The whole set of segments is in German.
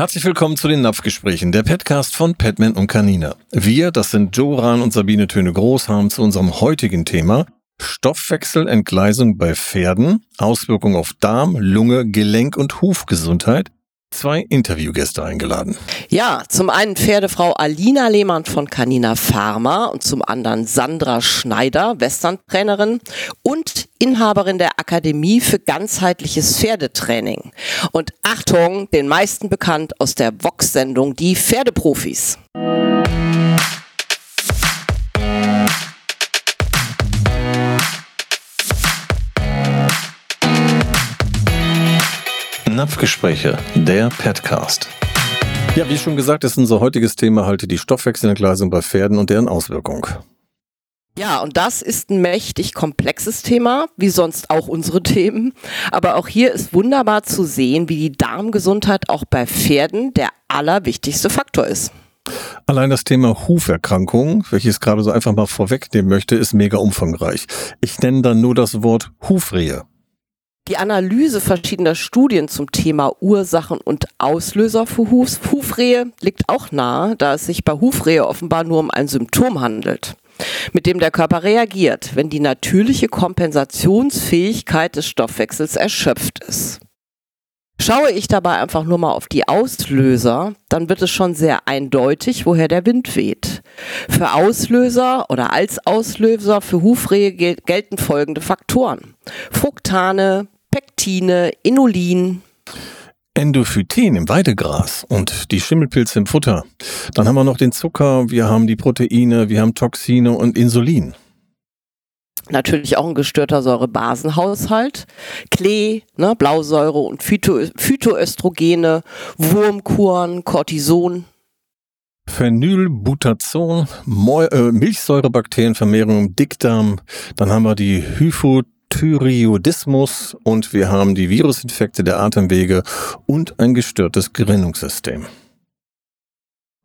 Herzlich willkommen zu den Napfgesprächen, der Podcast von Petman und Canina. Wir, das sind Joran und Sabine Töne Groß, haben zu unserem heutigen Thema Stoffwechselentgleisung bei Pferden, Auswirkungen auf Darm, Lunge, Gelenk und Hufgesundheit zwei Interviewgäste eingeladen. Ja, zum einen Pferdefrau Alina Lehmann von Canina Pharma und zum anderen Sandra Schneider, Western-Trainerin und Inhaberin der Akademie für ganzheitliches Pferdetraining. Und Achtung, den meisten bekannt aus der Vox-Sendung Die Pferdeprofis. Napfgespräche, der Petcast. Ja, wie schon gesagt, ist unser heutiges Thema halt die Stoffwechselentgleisung bei Pferden und deren Auswirkung. Ja, und das ist ein mächtig komplexes Thema, wie sonst auch unsere Themen. Aber auch hier ist wunderbar zu sehen, wie die Darmgesundheit auch bei Pferden der allerwichtigste Faktor ist. Allein das Thema Huferkrankung, welches ich gerade so einfach mal vorwegnehmen möchte, ist mega umfangreich. Ich nenne dann nur das Wort Hufrehe. Die Analyse verschiedener Studien zum Thema Ursachen und Auslöser für Huf Hufrehe liegt auch nahe, da es sich bei Hufrehe offenbar nur um ein Symptom handelt, mit dem der Körper reagiert, wenn die natürliche Kompensationsfähigkeit des Stoffwechsels erschöpft ist. Schaue ich dabei einfach nur mal auf die Auslöser, dann wird es schon sehr eindeutig, woher der Wind weht. Für Auslöser oder als Auslöser für Hufrehe gelten folgende Faktoren. Fructane, Pektine, Inulin, Endophyten im Weidegras und die Schimmelpilze im Futter. Dann haben wir noch den Zucker, wir haben die Proteine, wir haben Toxine und Insulin. Natürlich auch ein gestörter Säurebasenhaushalt, Klee, ne, Blausäure und Phyto Phytoöstrogene, Wurmkuren, Cortison. Phenylbutazon, äh, Milchsäurebakterienvermehrung im Dickdarm. Dann haben wir die Hypothyreoidismus und wir haben die Virusinfekte der Atemwege und ein gestörtes Gerinnungssystem.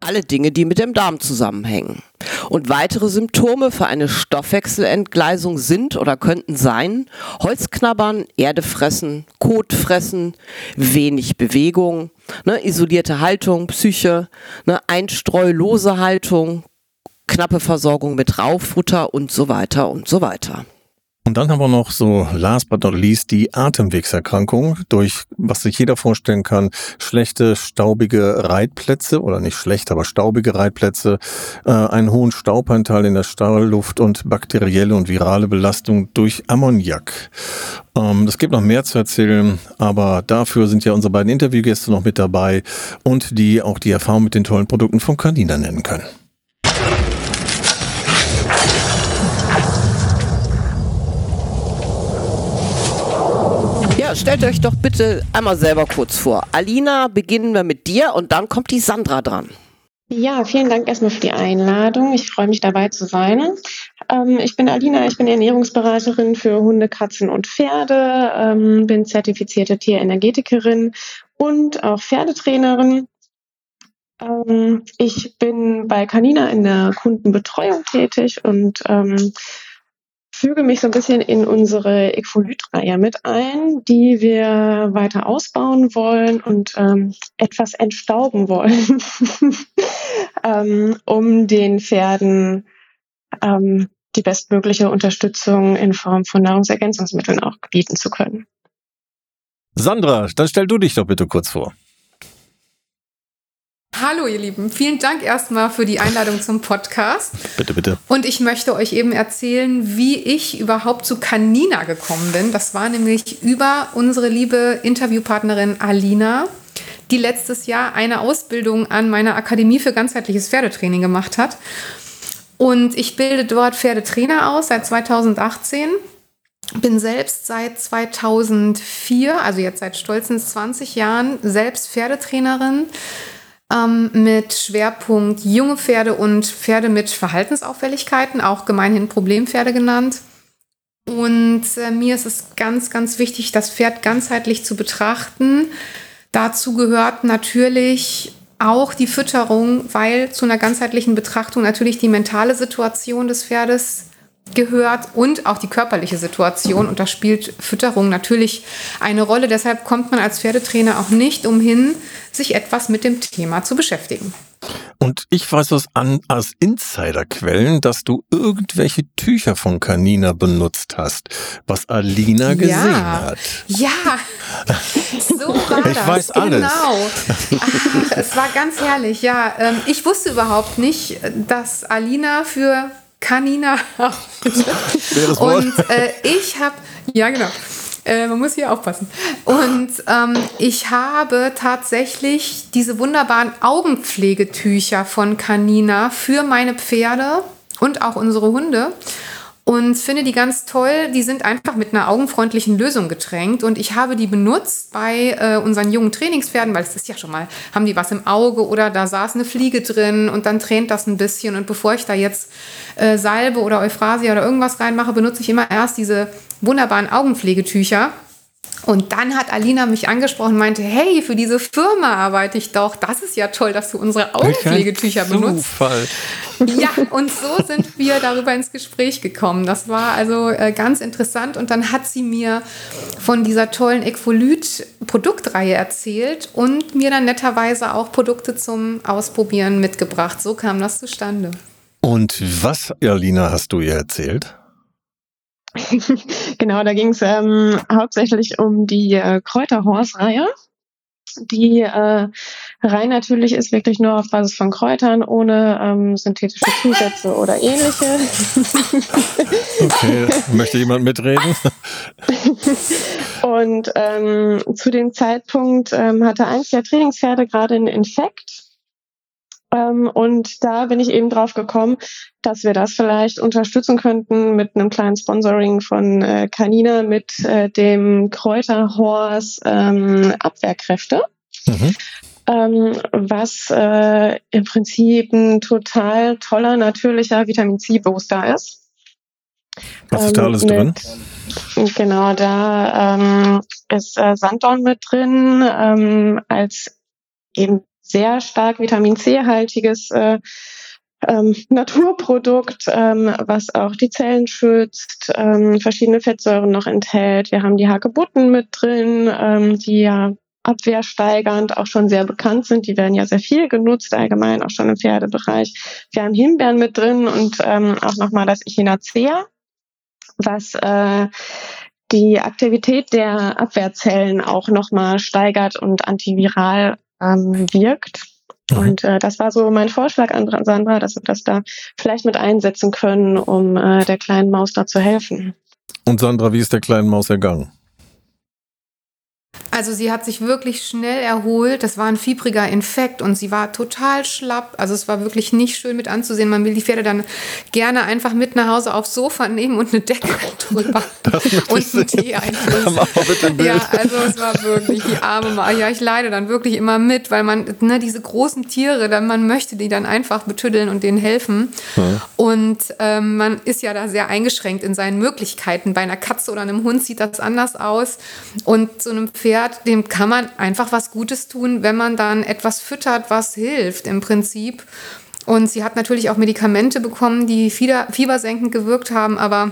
Alle Dinge, die mit dem Darm zusammenhängen. Und weitere Symptome für eine Stoffwechselentgleisung sind oder könnten sein Holzknabbern, Erde fressen, Kot fressen, wenig Bewegung, ne, isolierte Haltung, Psyche, ne, einstreulose Haltung, knappe Versorgung mit Rauffutter und so weiter und so weiter. Und dann haben wir noch so, last but not least, die Atemwegserkrankung, durch was sich jeder vorstellen kann, schlechte, staubige Reitplätze oder nicht schlecht, aber staubige Reitplätze, äh, einen hohen Staubanteil in der Stallluft und bakterielle und virale Belastung durch Ammoniak. Ähm, es gibt noch mehr zu erzählen, aber dafür sind ja unsere beiden Interviewgäste noch mit dabei und die auch die Erfahrung mit den tollen Produkten von Candina nennen können. Ja, stellt euch doch bitte einmal selber kurz vor. Alina, beginnen wir mit dir und dann kommt die Sandra dran. Ja, vielen Dank erstmal für die Einladung. Ich freue mich dabei zu sein. Ähm, ich bin Alina, ich bin Ernährungsberaterin für Hunde, Katzen und Pferde, ähm, bin zertifizierte Tierenergetikerin und auch Pferdetrainerin. Ähm, ich bin bei Canina in der Kundenbetreuung tätig und ähm, füge mich so ein bisschen in unsere Equolyt-Reihe mit ein, die wir weiter ausbauen wollen und ähm, etwas entstauben wollen, ähm, um den Pferden ähm, die bestmögliche Unterstützung in Form von Nahrungsergänzungsmitteln auch bieten zu können. Sandra, dann stell du dich doch bitte kurz vor. Hallo ihr Lieben, vielen Dank erstmal für die Einladung zum Podcast. Bitte, bitte. Und ich möchte euch eben erzählen, wie ich überhaupt zu Canina gekommen bin. Das war nämlich über unsere liebe Interviewpartnerin Alina, die letztes Jahr eine Ausbildung an meiner Akademie für ganzheitliches Pferdetraining gemacht hat. Und ich bilde dort Pferdetrainer aus seit 2018 bin selbst seit 2004, also jetzt seit stolzen 20 Jahren, selbst Pferdetrainerin ähm, mit Schwerpunkt junge Pferde und Pferde mit Verhaltensauffälligkeiten, auch gemeinhin Problempferde genannt. Und äh, mir ist es ganz, ganz wichtig, das Pferd ganzheitlich zu betrachten. Dazu gehört natürlich auch die Fütterung, weil zu einer ganzheitlichen Betrachtung natürlich die mentale Situation des Pferdes gehört und auch die körperliche Situation. Und da spielt Fütterung natürlich eine Rolle. Deshalb kommt man als Pferdetrainer auch nicht umhin, sich etwas mit dem Thema zu beschäftigen. Und ich weiß aus, an, aus Insiderquellen, dass du irgendwelche Tücher von Canina benutzt hast, was Alina gesehen ja. hat. Ja, so war ich das. weiß alles. Genau. Ach, es war ganz herrlich. Ja, ähm, ich wusste überhaupt nicht, dass Alina für Canina und äh, ich habe, ja genau, äh, man muss hier aufpassen. Und ähm, ich habe tatsächlich diese wunderbaren Augenpflegetücher von Canina für meine Pferde und auch unsere Hunde und finde die ganz toll. Die sind einfach mit einer augenfreundlichen Lösung getränkt und ich habe die benutzt bei äh, unseren jungen Trainingspferden, weil es ist ja schon mal, haben die was im Auge oder da saß eine Fliege drin und dann tränt das ein bisschen und bevor ich da jetzt äh, Salbe oder Euphrasia oder irgendwas reinmache, benutze ich immer erst diese wunderbaren Augenpflegetücher. Und dann hat Alina mich angesprochen und meinte, hey, für diese Firma arbeite ich doch. Das ist ja toll, dass du unsere Augenpflegetücher benutzt. Zufall. Ja, und so sind wir darüber ins Gespräch gekommen. Das war also äh, ganz interessant. Und dann hat sie mir von dieser tollen Equolyt-Produktreihe erzählt und mir dann netterweise auch Produkte zum Ausprobieren mitgebracht. So kam das zustande. Und was, Alina, hast du ihr erzählt? genau, da ging es ähm, hauptsächlich um die äh, Kräuterhorse-Reihe. Die äh, rein natürlich ist wirklich nur auf Basis von Kräutern, ohne ähm, synthetische Zusätze oder ähnliche. okay, möchte jemand mitreden? Und ähm, zu dem Zeitpunkt ähm, hatte eins der Trainingspferde gerade einen Infekt und da bin ich eben drauf gekommen, dass wir das vielleicht unterstützen könnten mit einem kleinen Sponsoring von äh, Canina mit äh, dem Kräuterhorse ähm, Abwehrkräfte. Mhm. Ähm, was äh, im Prinzip ein total toller, natürlicher Vitamin C-Booster ist. Was ist da alles drin? Genau, da ähm, ist äh, Sanddorn mit drin, ähm, als eben sehr stark Vitamin C-haltiges äh, ähm, Naturprodukt, ähm, was auch die Zellen schützt, ähm, verschiedene Fettsäuren noch enthält. Wir haben die Hagebutten mit drin, ähm, die ja abwehrsteigernd auch schon sehr bekannt sind. Die werden ja sehr viel genutzt, allgemein auch schon im Pferdebereich. Wir haben Himbeeren mit drin und ähm, auch nochmal das Echinacea, was äh, die Aktivität der Abwehrzellen auch nochmal steigert und antiviral ähm, wirkt. Mhm. Und äh, das war so mein Vorschlag an Sandra, dass wir das da vielleicht mit einsetzen können, um äh, der kleinen Maus da zu helfen. Und Sandra, wie ist der kleinen Maus ergangen? Also sie hat sich wirklich schnell erholt. Das war ein fiebriger Infekt und sie war total schlapp. Also es war wirklich nicht schön mit anzusehen. Man will die Pferde dann gerne einfach mit nach Hause aufs Sofa nehmen und eine Decke drüber und einen Tee einfließen. Ja, also es war wirklich die arme Ma Ja, ich leide dann wirklich immer mit, weil man ne, diese großen Tiere, dann man möchte die dann einfach betüddeln und denen helfen. Ja. Und ähm, man ist ja da sehr eingeschränkt in seinen Möglichkeiten. Bei einer Katze oder einem Hund sieht das anders aus. Und so einem Pferd Pferd, dem kann man einfach was Gutes tun, wenn man dann etwas füttert, was hilft im Prinzip. Und sie hat natürlich auch Medikamente bekommen, die fiebersenkend gewirkt haben, aber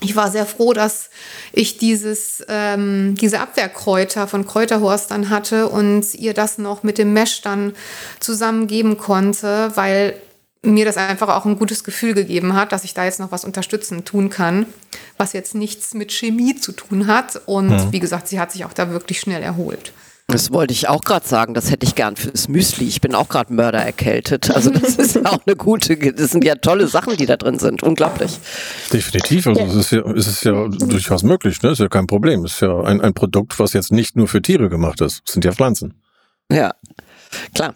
ich war sehr froh, dass ich dieses, ähm, diese Abwehrkräuter von Kräuterhorst dann hatte und ihr das noch mit dem Mesh dann zusammengeben konnte, weil mir das einfach auch ein gutes Gefühl gegeben hat, dass ich da jetzt noch was unterstützend tun kann, was jetzt nichts mit Chemie zu tun hat. Und ja. wie gesagt, sie hat sich auch da wirklich schnell erholt. Das wollte ich auch gerade sagen, das hätte ich gern fürs Müsli. Ich bin auch gerade Mörder erkältet. Also das ist ja auch eine gute, das sind ja tolle Sachen, die da drin sind. Unglaublich. Definitiv. Also es ist ja, es ist ja durchaus möglich, ne? Ist ja kein Problem. Es ist ja ein, ein Produkt, was jetzt nicht nur für Tiere gemacht ist. Es sind ja Pflanzen. Ja, klar.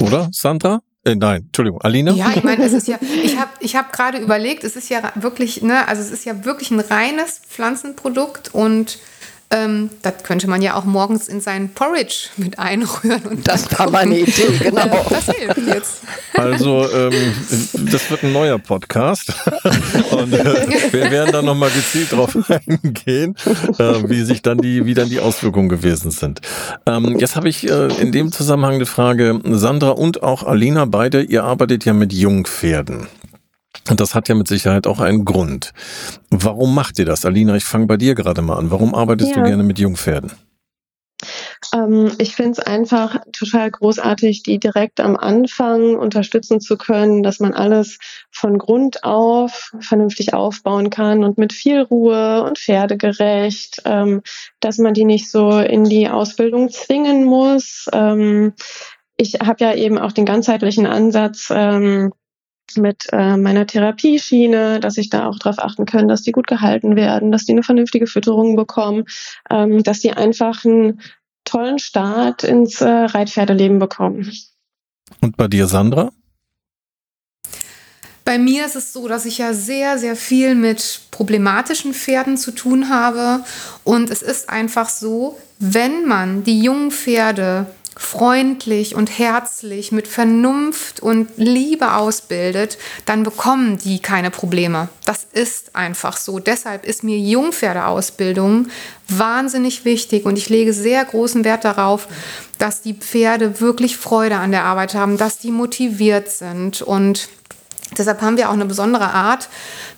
Oder, Sandra? Äh, nein, Entschuldigung, Alina? Ja, ich meine, es ist ja, ich habe ich hab gerade überlegt, es ist ja wirklich, ne, also es ist ja wirklich ein reines Pflanzenprodukt und ähm, das könnte man ja auch morgens in seinen Porridge mit einrühren. Und das war meine Idee, genau. das hilft jetzt. Also, ähm, das wird ein neuer Podcast. Und äh, wir werden dann nochmal gezielt drauf eingehen, äh, wie sich dann die, wie dann die Auswirkungen gewesen sind. Ähm, jetzt habe ich äh, in dem Zusammenhang eine Frage. Sandra und auch Alina, beide, ihr arbeitet ja mit Jungpferden. Und das hat ja mit Sicherheit auch einen Grund. Warum macht ihr das? Alina, ich fange bei dir gerade mal an. Warum arbeitest ja. du gerne mit Jungpferden? Ähm, ich finde es einfach total großartig, die direkt am Anfang unterstützen zu können, dass man alles von Grund auf vernünftig aufbauen kann und mit viel Ruhe und pferdegerecht, ähm, dass man die nicht so in die Ausbildung zwingen muss. Ähm, ich habe ja eben auch den ganzheitlichen Ansatz, ähm, mit äh, meiner Therapieschiene, dass ich da auch darauf achten kann, dass die gut gehalten werden, dass die eine vernünftige Fütterung bekommen, ähm, dass die einfach einen tollen Start ins äh, Reitpferdeleben bekommen. Und bei dir, Sandra? Bei mir ist es so, dass ich ja sehr, sehr viel mit problematischen Pferden zu tun habe. Und es ist einfach so, wenn man die jungen Pferde freundlich und herzlich mit Vernunft und Liebe ausbildet, dann bekommen die keine Probleme. Das ist einfach so. Deshalb ist mir Jungpferdeausbildung wahnsinnig wichtig und ich lege sehr großen Wert darauf, dass die Pferde wirklich Freude an der Arbeit haben, dass die motiviert sind und Deshalb haben wir auch eine besondere Art,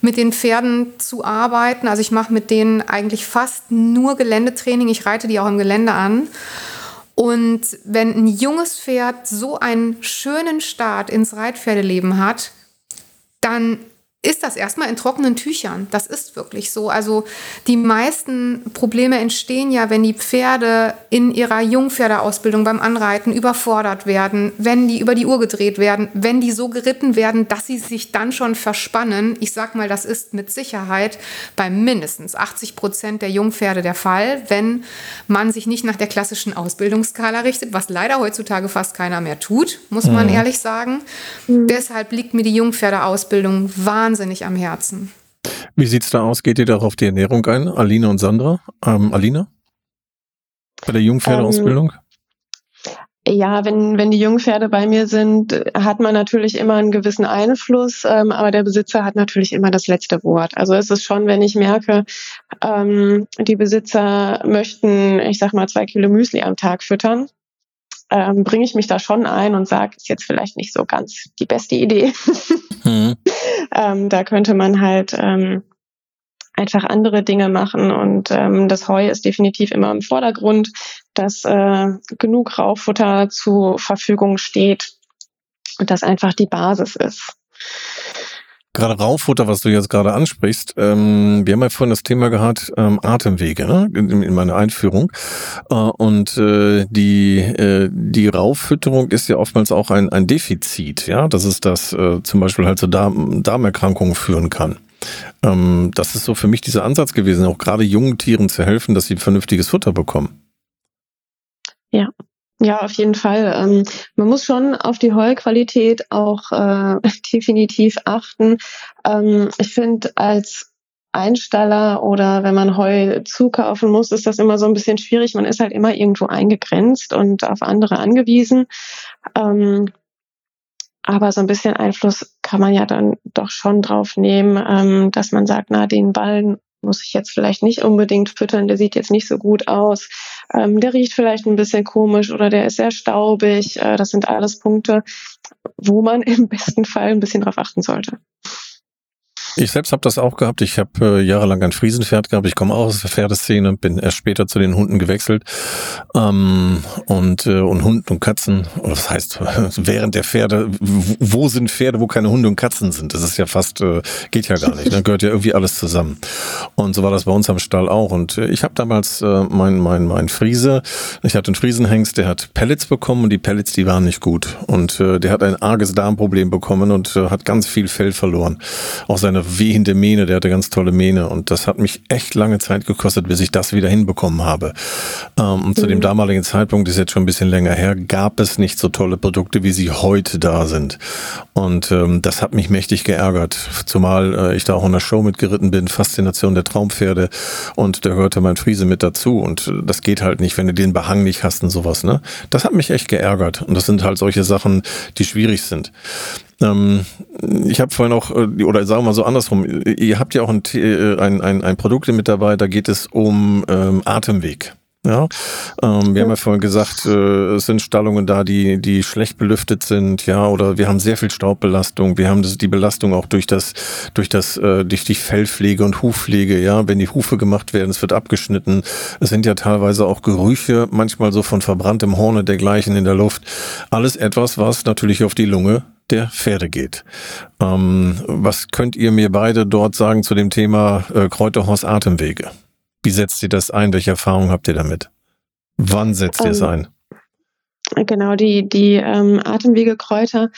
mit den Pferden zu arbeiten. Also ich mache mit denen eigentlich fast nur Geländetraining. Ich reite die auch im Gelände an. Und wenn ein junges Pferd so einen schönen Start ins Reitpferdeleben hat, dann ist das erstmal in trockenen Tüchern. Das ist wirklich so. Also die meisten Probleme entstehen ja, wenn die Pferde in ihrer Jungpferdeausbildung beim Anreiten überfordert werden, wenn die über die Uhr gedreht werden, wenn die so geritten werden, dass sie sich dann schon verspannen. Ich sag mal, das ist mit Sicherheit bei mindestens 80 Prozent der Jungpferde der Fall, wenn man sich nicht nach der klassischen Ausbildungsskala richtet, was leider heutzutage fast keiner mehr tut, muss man mhm. ehrlich sagen. Mhm. Deshalb liegt mir die Jungpferdeausbildung wahnsinnig wahnsinnig am Herzen. Wie sieht es da aus? Geht ihr darauf die Ernährung ein? Alina und Sandra? Ähm, Alina? Bei der Jungpferdeausbildung? Ähm, ja, wenn, wenn die Jungpferde bei mir sind, hat man natürlich immer einen gewissen Einfluss, ähm, aber der Besitzer hat natürlich immer das letzte Wort. Also es ist schon, wenn ich merke, ähm, die Besitzer möchten, ich sag mal, zwei Kilo Müsli am Tag füttern, ähm, bringe ich mich da schon ein und sage, ist jetzt vielleicht nicht so ganz die beste Idee. Mhm. ähm, da könnte man halt ähm, einfach andere Dinge machen und ähm, das Heu ist definitiv immer im Vordergrund, dass äh, genug Raufutter zur Verfügung steht und das einfach die Basis ist. Gerade Raufutter, was du jetzt gerade ansprichst, ähm, wir haben ja vorhin das Thema gehabt, ähm, Atemwege, ne? in, in meiner Einführung. Äh, und äh, die, äh, die Rauffütterung ist ja oftmals auch ein, ein Defizit, ja, dass es das äh, zum Beispiel halt zu Darm, Darmerkrankungen führen kann. Ähm, das ist so für mich dieser Ansatz gewesen, auch gerade jungen Tieren zu helfen, dass sie vernünftiges Futter bekommen. Ja, ja, auf jeden Fall. Ähm, man muss schon auf die Heulqualität auch äh, definitiv achten. Ähm, ich finde, als Einstaller oder wenn man Heu zukaufen muss, ist das immer so ein bisschen schwierig. Man ist halt immer irgendwo eingegrenzt und auf andere angewiesen. Ähm, aber so ein bisschen Einfluss kann man ja dann doch schon drauf nehmen, ähm, dass man sagt, na, den Ballen muss ich jetzt vielleicht nicht unbedingt füttern, der sieht jetzt nicht so gut aus, ähm, der riecht vielleicht ein bisschen komisch oder der ist sehr staubig. Äh, das sind alles Punkte, wo man im besten Fall ein bisschen drauf achten sollte. Ich selbst habe das auch gehabt. Ich habe äh, jahrelang ein Friesenpferd gehabt. Ich komme auch aus der Pferdeszene, bin erst später zu den Hunden gewechselt. Ähm, und, äh, und Hunden und Katzen, was heißt, während der Pferde, wo sind Pferde, wo keine Hunde und Katzen sind? Das ist ja fast, äh, geht ja gar nicht. Da ne? gehört ja irgendwie alles zusammen. Und so war das bei uns am Stall auch. Und äh, ich habe damals äh, mein, mein, mein Friese, ich hatte einen Friesenhengst, der hat Pellets bekommen und die Pellets, die waren nicht gut. Und äh, der hat ein arges Darmproblem bekommen und äh, hat ganz viel Fell verloren. Auch seine wehende Mähne, der hatte ganz tolle Mähne und das hat mich echt lange Zeit gekostet, bis ich das wieder hinbekommen habe. Ähm, und mhm. zu dem mhm. damaligen Zeitpunkt, ist jetzt schon ein bisschen länger her, gab es nicht so tolle Produkte, wie sie heute da sind. Und ähm, das hat mich mächtig geärgert, zumal äh, ich da auch in der Show mitgeritten bin, Faszination der Traumpferde und da gehörte mein Friese mit dazu und äh, das geht halt nicht, wenn du den Behang nicht hast und sowas, ne? Das hat mich echt geärgert und das sind halt solche Sachen, die schwierig sind. Ähm, ich habe vorhin auch, äh, oder sagen wir mal so andersrum, ihr habt ja auch ein, äh, ein, ein, ein Produkt mit dabei, da geht es um ähm, Atemweg. Ja, ähm, wir haben ja vorhin gesagt, äh, es sind Stallungen da, die, die schlecht belüftet sind, ja, oder wir haben sehr viel Staubbelastung. Wir haben das, die Belastung auch durch das, durch das, äh, durch die Fellpflege und Hufpflege, ja, wenn die Hufe gemacht werden, es wird abgeschnitten. Es sind ja teilweise auch Gerüche, manchmal so von verbranntem Horn und dergleichen in der Luft. Alles etwas, was natürlich auf die Lunge der Pferde geht. Ähm, was könnt ihr mir beide dort sagen zu dem Thema äh, Kräuterhorst Atemwege? Wie setzt ihr das ein? Welche Erfahrungen habt ihr damit? Wann setzt ihr es ähm, ein? Genau, die, die ähm, Atemwegekräuter,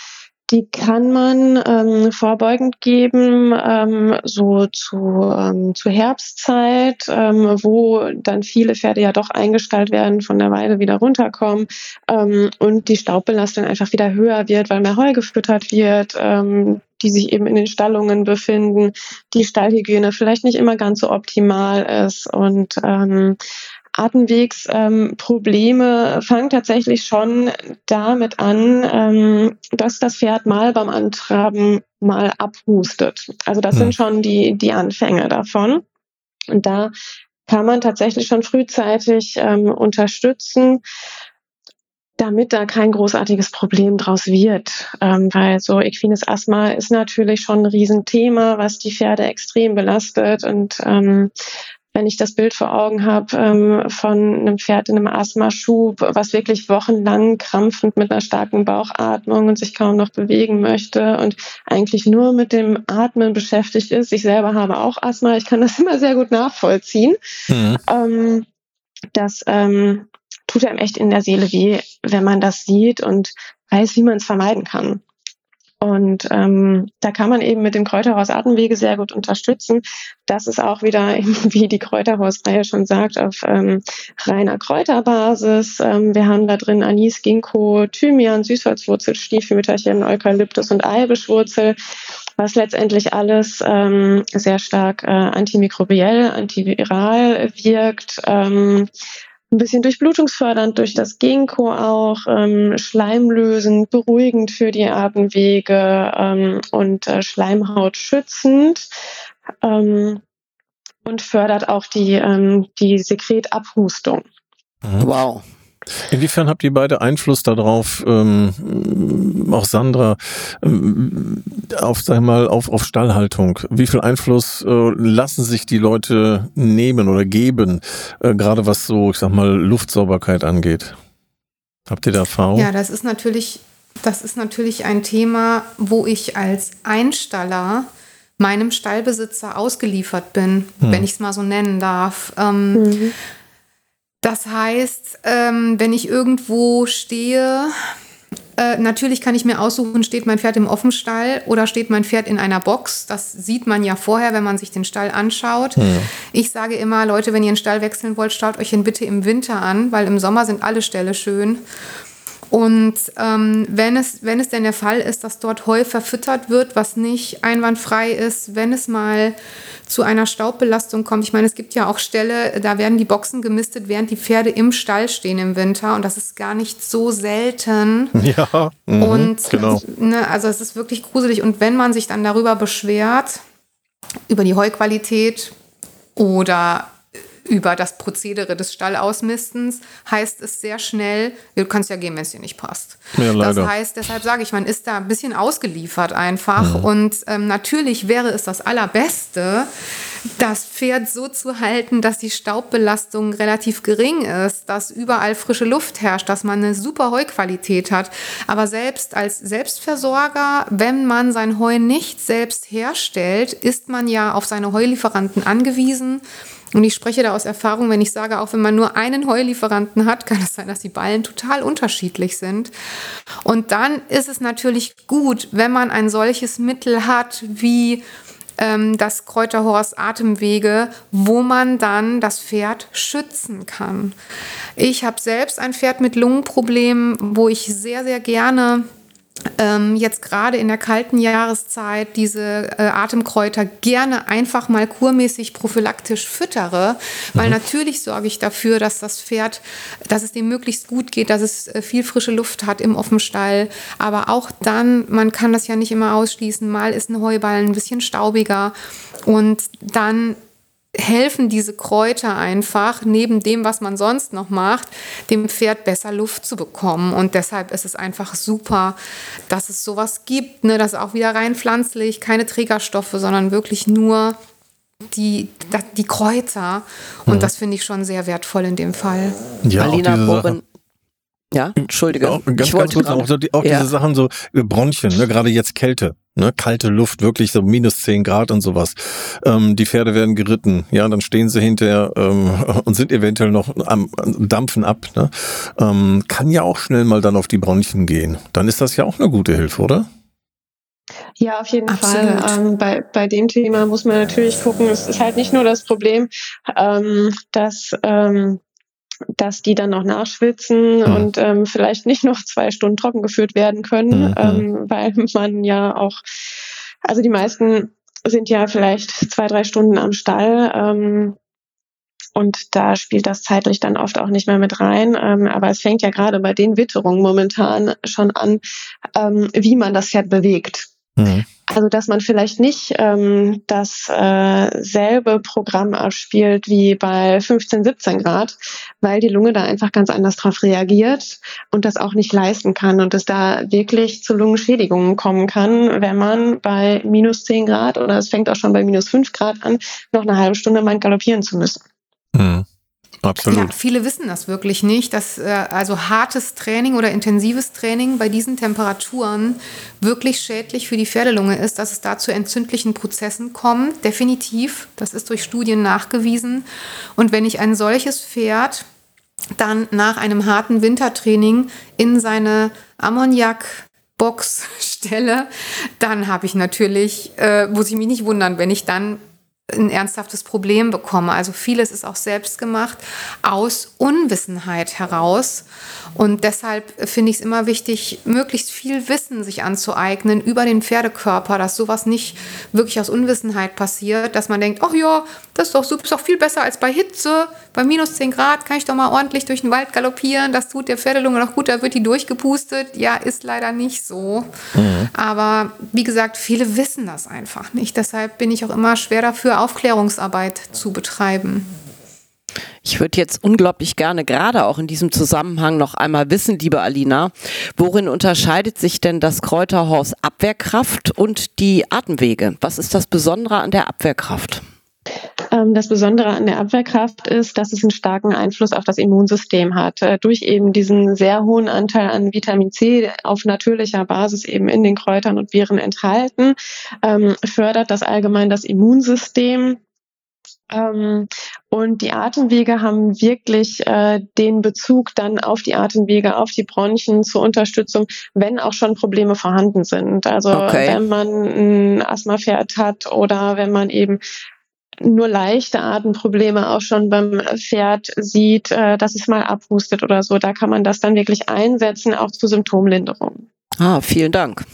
die kann man ähm, vorbeugend geben, ähm, so zu, ähm, zur Herbstzeit, ähm, wo dann viele Pferde ja doch eingestallt werden, von der Weide wieder runterkommen ähm, und die Staubbelastung einfach wieder höher wird, weil mehr Heu gefüttert wird, ähm, die sich eben in den Stallungen befinden, die Stallhygiene vielleicht nicht immer ganz so optimal ist und ähm, Atemwegsprobleme ähm, fangen tatsächlich schon damit an, ähm, dass das Pferd mal beim Antraben mal abhustet. Also das hm. sind schon die, die Anfänge davon. Und da kann man tatsächlich schon frühzeitig ähm, unterstützen, damit da kein großartiges Problem draus wird. Ähm, weil so equines Asthma ist natürlich schon ein Riesenthema, was die Pferde extrem belastet. Und ähm, wenn ich das Bild vor Augen habe ähm, von einem Pferd in einem Asthmaschub, was wirklich wochenlang krampfend mit einer starken Bauchatmung und sich kaum noch bewegen möchte und eigentlich nur mit dem Atmen beschäftigt ist. Ich selber habe auch Asthma, ich kann das immer sehr gut nachvollziehen. Mhm. Ähm, das ähm, tut einem echt in der Seele weh, wenn man das sieht und weiß, wie man es vermeiden kann. Und ähm, da kann man eben mit dem Kräuterhaus Atemwege sehr gut unterstützen. Das ist auch wieder, wie die Kräuterhausreihe schon sagt, auf ähm, reiner Kräuterbasis. Ähm, wir haben da drin Anis, Ginkgo, Thymian, Süßholzwurzel, Stiefmütterchen, Eukalyptus und Eibischwurzel was letztendlich alles ähm, sehr stark äh, antimikrobiell, antiviral wirkt, ähm, ein bisschen durchblutungsfördernd durch das Ginkgo auch, ähm, schleimlösend, beruhigend für die Atemwege ähm, und äh, Schleimhaut schützend ähm, und fördert auch die, ähm, die Sekretabhustung. Mhm. Wow, Inwiefern habt ihr beide Einfluss darauf, ähm, auch Sandra, ähm, auf, sag mal, auf, auf Stallhaltung? Wie viel Einfluss äh, lassen sich die Leute nehmen oder geben, äh, gerade was so, ich sag mal, Luftsauberkeit angeht? Habt ihr da Erfahrung? Ja, das ist natürlich, das ist natürlich ein Thema, wo ich als Einstaller meinem Stallbesitzer ausgeliefert bin, hm. wenn ich es mal so nennen darf. Ähm, mhm. Das heißt, ähm, wenn ich irgendwo stehe, äh, natürlich kann ich mir aussuchen, steht mein Pferd im Offenstall oder steht mein Pferd in einer Box. Das sieht man ja vorher, wenn man sich den Stall anschaut. Ja. Ich sage immer, Leute, wenn ihr einen Stall wechseln wollt, schaut euch ihn bitte im Winter an, weil im Sommer sind alle Ställe schön. Und ähm, wenn, es, wenn es denn der Fall ist, dass dort Heu verfüttert wird, was nicht einwandfrei ist, wenn es mal zu einer Staubbelastung kommt. Ich meine, es gibt ja auch Ställe, da werden die Boxen gemistet, während die Pferde im Stall stehen im Winter. Und das ist gar nicht so selten. Ja, mh, und genau. Ne, also es ist wirklich gruselig. Und wenn man sich dann darüber beschwert, über die Heuqualität oder über das Prozedere des Stallausmistens heißt es sehr schnell, du kannst ja gehen, wenn es dir nicht passt. Ja. Das heißt, deshalb sage ich, man ist da ein bisschen ausgeliefert einfach. Ja. Und ähm, natürlich wäre es das Allerbeste, das Pferd so zu halten, dass die Staubbelastung relativ gering ist, dass überall frische Luft herrscht, dass man eine super Heuqualität hat. Aber selbst als Selbstversorger, wenn man sein Heu nicht selbst herstellt, ist man ja auf seine Heulieferanten angewiesen. Und ich spreche da aus Erfahrung, wenn ich sage, auch wenn man nur einen Heulieferanten hat, kann es sein, dass die Ballen total unterschiedlich sind. Und dann ist es natürlich gut, wenn man ein solches Mittel hat wie ähm, das Kräuterhorst Atemwege, wo man dann das Pferd schützen kann. Ich habe selbst ein Pferd mit Lungenproblemen, wo ich sehr, sehr gerne ähm, jetzt gerade in der kalten Jahreszeit diese äh, Atemkräuter gerne einfach mal kurmäßig prophylaktisch füttere, weil mhm. natürlich sorge ich dafür, dass das Pferd, dass es dem möglichst gut geht, dass es äh, viel frische Luft hat im Offenstall. Aber auch dann, man kann das ja nicht immer ausschließen, mal ist ein Heuballen ein bisschen staubiger und dann helfen diese Kräuter einfach, neben dem, was man sonst noch macht, dem Pferd besser Luft zu bekommen. Und deshalb ist es einfach super, dass es sowas gibt. Ne? Das ist auch wieder rein pflanzlich, keine Trägerstoffe, sondern wirklich nur die, die Kräuter. Und mhm. das finde ich schon sehr wertvoll in dem Fall. Ja, Alina. Ja, Entschuldige. Auch, ganz, ich ganz kurz auch, so die, auch ja. diese Sachen so äh, Bronchien, ne, gerade jetzt Kälte, ne, kalte Luft, wirklich so minus zehn Grad und sowas. Ähm, die Pferde werden geritten, ja, dann stehen sie hinterher ähm, und sind eventuell noch am dampfen ab. Ne? Ähm, kann ja auch schnell mal dann auf die Bronchien gehen. Dann ist das ja auch eine gute Hilfe, oder? Ja, auf jeden Absolut. Fall. Ähm, bei, bei dem Thema muss man natürlich gucken, es ist halt nicht nur das Problem, ähm, dass ähm, dass die dann noch nachschwitzen mhm. und ähm, vielleicht nicht noch zwei Stunden trocken geführt werden können, mhm. ähm, weil man ja auch, also die meisten sind ja vielleicht zwei, drei Stunden am Stall. Ähm, und da spielt das zeitlich dann oft auch nicht mehr mit rein. Ähm, aber es fängt ja gerade bei den Witterungen momentan schon an, ähm, wie man das Pferd bewegt. Mhm. Also dass man vielleicht nicht ähm, dasselbe äh, Programm abspielt wie bei 15, 17 Grad, weil die Lunge da einfach ganz anders drauf reagiert und das auch nicht leisten kann und es da wirklich zu Lungenschädigungen kommen kann, wenn man bei minus 10 Grad oder es fängt auch schon bei minus 5 Grad an, noch eine halbe Stunde mal galoppieren zu müssen. Mhm. Absolut. Ja, viele wissen das wirklich nicht, dass äh, also hartes Training oder intensives Training bei diesen Temperaturen wirklich schädlich für die Pferdelunge ist, dass es da zu entzündlichen Prozessen kommt. Definitiv. Das ist durch Studien nachgewiesen. Und wenn ich ein solches Pferd dann nach einem harten Wintertraining in seine Ammoniakbox stelle, dann habe ich natürlich, äh, muss ich mich nicht wundern, wenn ich dann ein ernsthaftes Problem bekomme. Also vieles ist auch selbst gemacht aus Unwissenheit heraus. Und deshalb finde ich es immer wichtig, möglichst viel Wissen sich anzueignen über den Pferdekörper, dass sowas nicht wirklich aus Unwissenheit passiert, dass man denkt, ach ja, das ist doch ist doch viel besser als bei Hitze. Bei minus 10 Grad kann ich doch mal ordentlich durch den Wald galoppieren. Das tut der Pferdelunge noch gut, da wird die durchgepustet. Ja, ist leider nicht so. Mhm. Aber wie gesagt, viele wissen das einfach nicht. Deshalb bin ich auch immer schwer dafür, Aufklärungsarbeit zu betreiben. Ich würde jetzt unglaublich gerne gerade auch in diesem Zusammenhang noch einmal wissen, liebe Alina, worin unterscheidet sich denn das Kräuterhaus Abwehrkraft und die Atemwege? Was ist das Besondere an der Abwehrkraft? Ähm, das Besondere an der Abwehrkraft ist, dass es einen starken Einfluss auf das Immunsystem hat. Äh, durch eben diesen sehr hohen Anteil an Vitamin C auf natürlicher Basis eben in den Kräutern und Viren enthalten, ähm, fördert das allgemein das Immunsystem. Ähm, und die Atemwege haben wirklich äh, den Bezug dann auf die Atemwege, auf die Bronchien zur Unterstützung, wenn auch schon Probleme vorhanden sind. Also okay. wenn man ein Asthmapferd hat oder wenn man eben nur leichte Atemprobleme auch schon beim Pferd sieht, äh, dass es mal abhustet oder so, da kann man das dann wirklich einsetzen, auch zur Symptomlinderung. Ah, vielen Dank.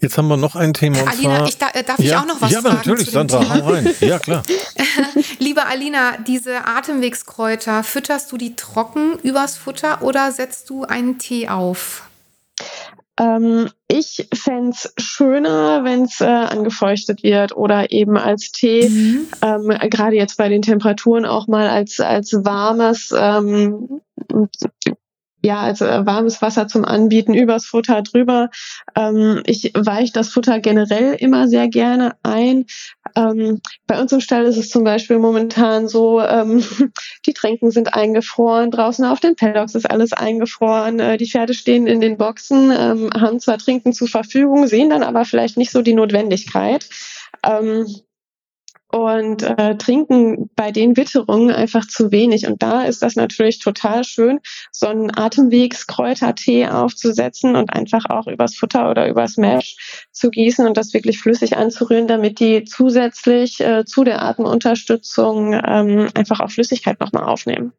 Jetzt haben wir noch ein Thema. Und Alina, zwar, ich, da, darf ich ja, auch noch was ja, sagen? Ja, natürlich, Sandra, hau rein. Ja, klar. Liebe Alina, diese Atemwegskräuter, fütterst du die trocken übers Futter oder setzt du einen Tee auf? Ähm, ich fände es schöner, wenn es äh, angefeuchtet wird oder eben als Tee, mhm. ähm, gerade jetzt bei den Temperaturen auch mal als, als warmes ähm, ja, also warmes Wasser zum Anbieten übers Futter drüber. Ähm, ich weiche das Futter generell immer sehr gerne ein. Ähm, bei uns im Stall ist es zum Beispiel momentan so, ähm, die Tränken sind eingefroren, draußen auf den Paddocks ist alles eingefroren, äh, die Pferde stehen in den Boxen, ähm, haben zwar Trinken zur Verfügung, sehen dann aber vielleicht nicht so die Notwendigkeit. Ähm, und äh, trinken bei den Witterungen einfach zu wenig. Und da ist das natürlich total schön, so einen Atemwegskräutertee aufzusetzen und einfach auch übers Futter oder übers Mesh zu gießen und das wirklich flüssig anzurühren, damit die zusätzlich äh, zu der Atemunterstützung ähm, einfach auch Flüssigkeit nochmal aufnehmen.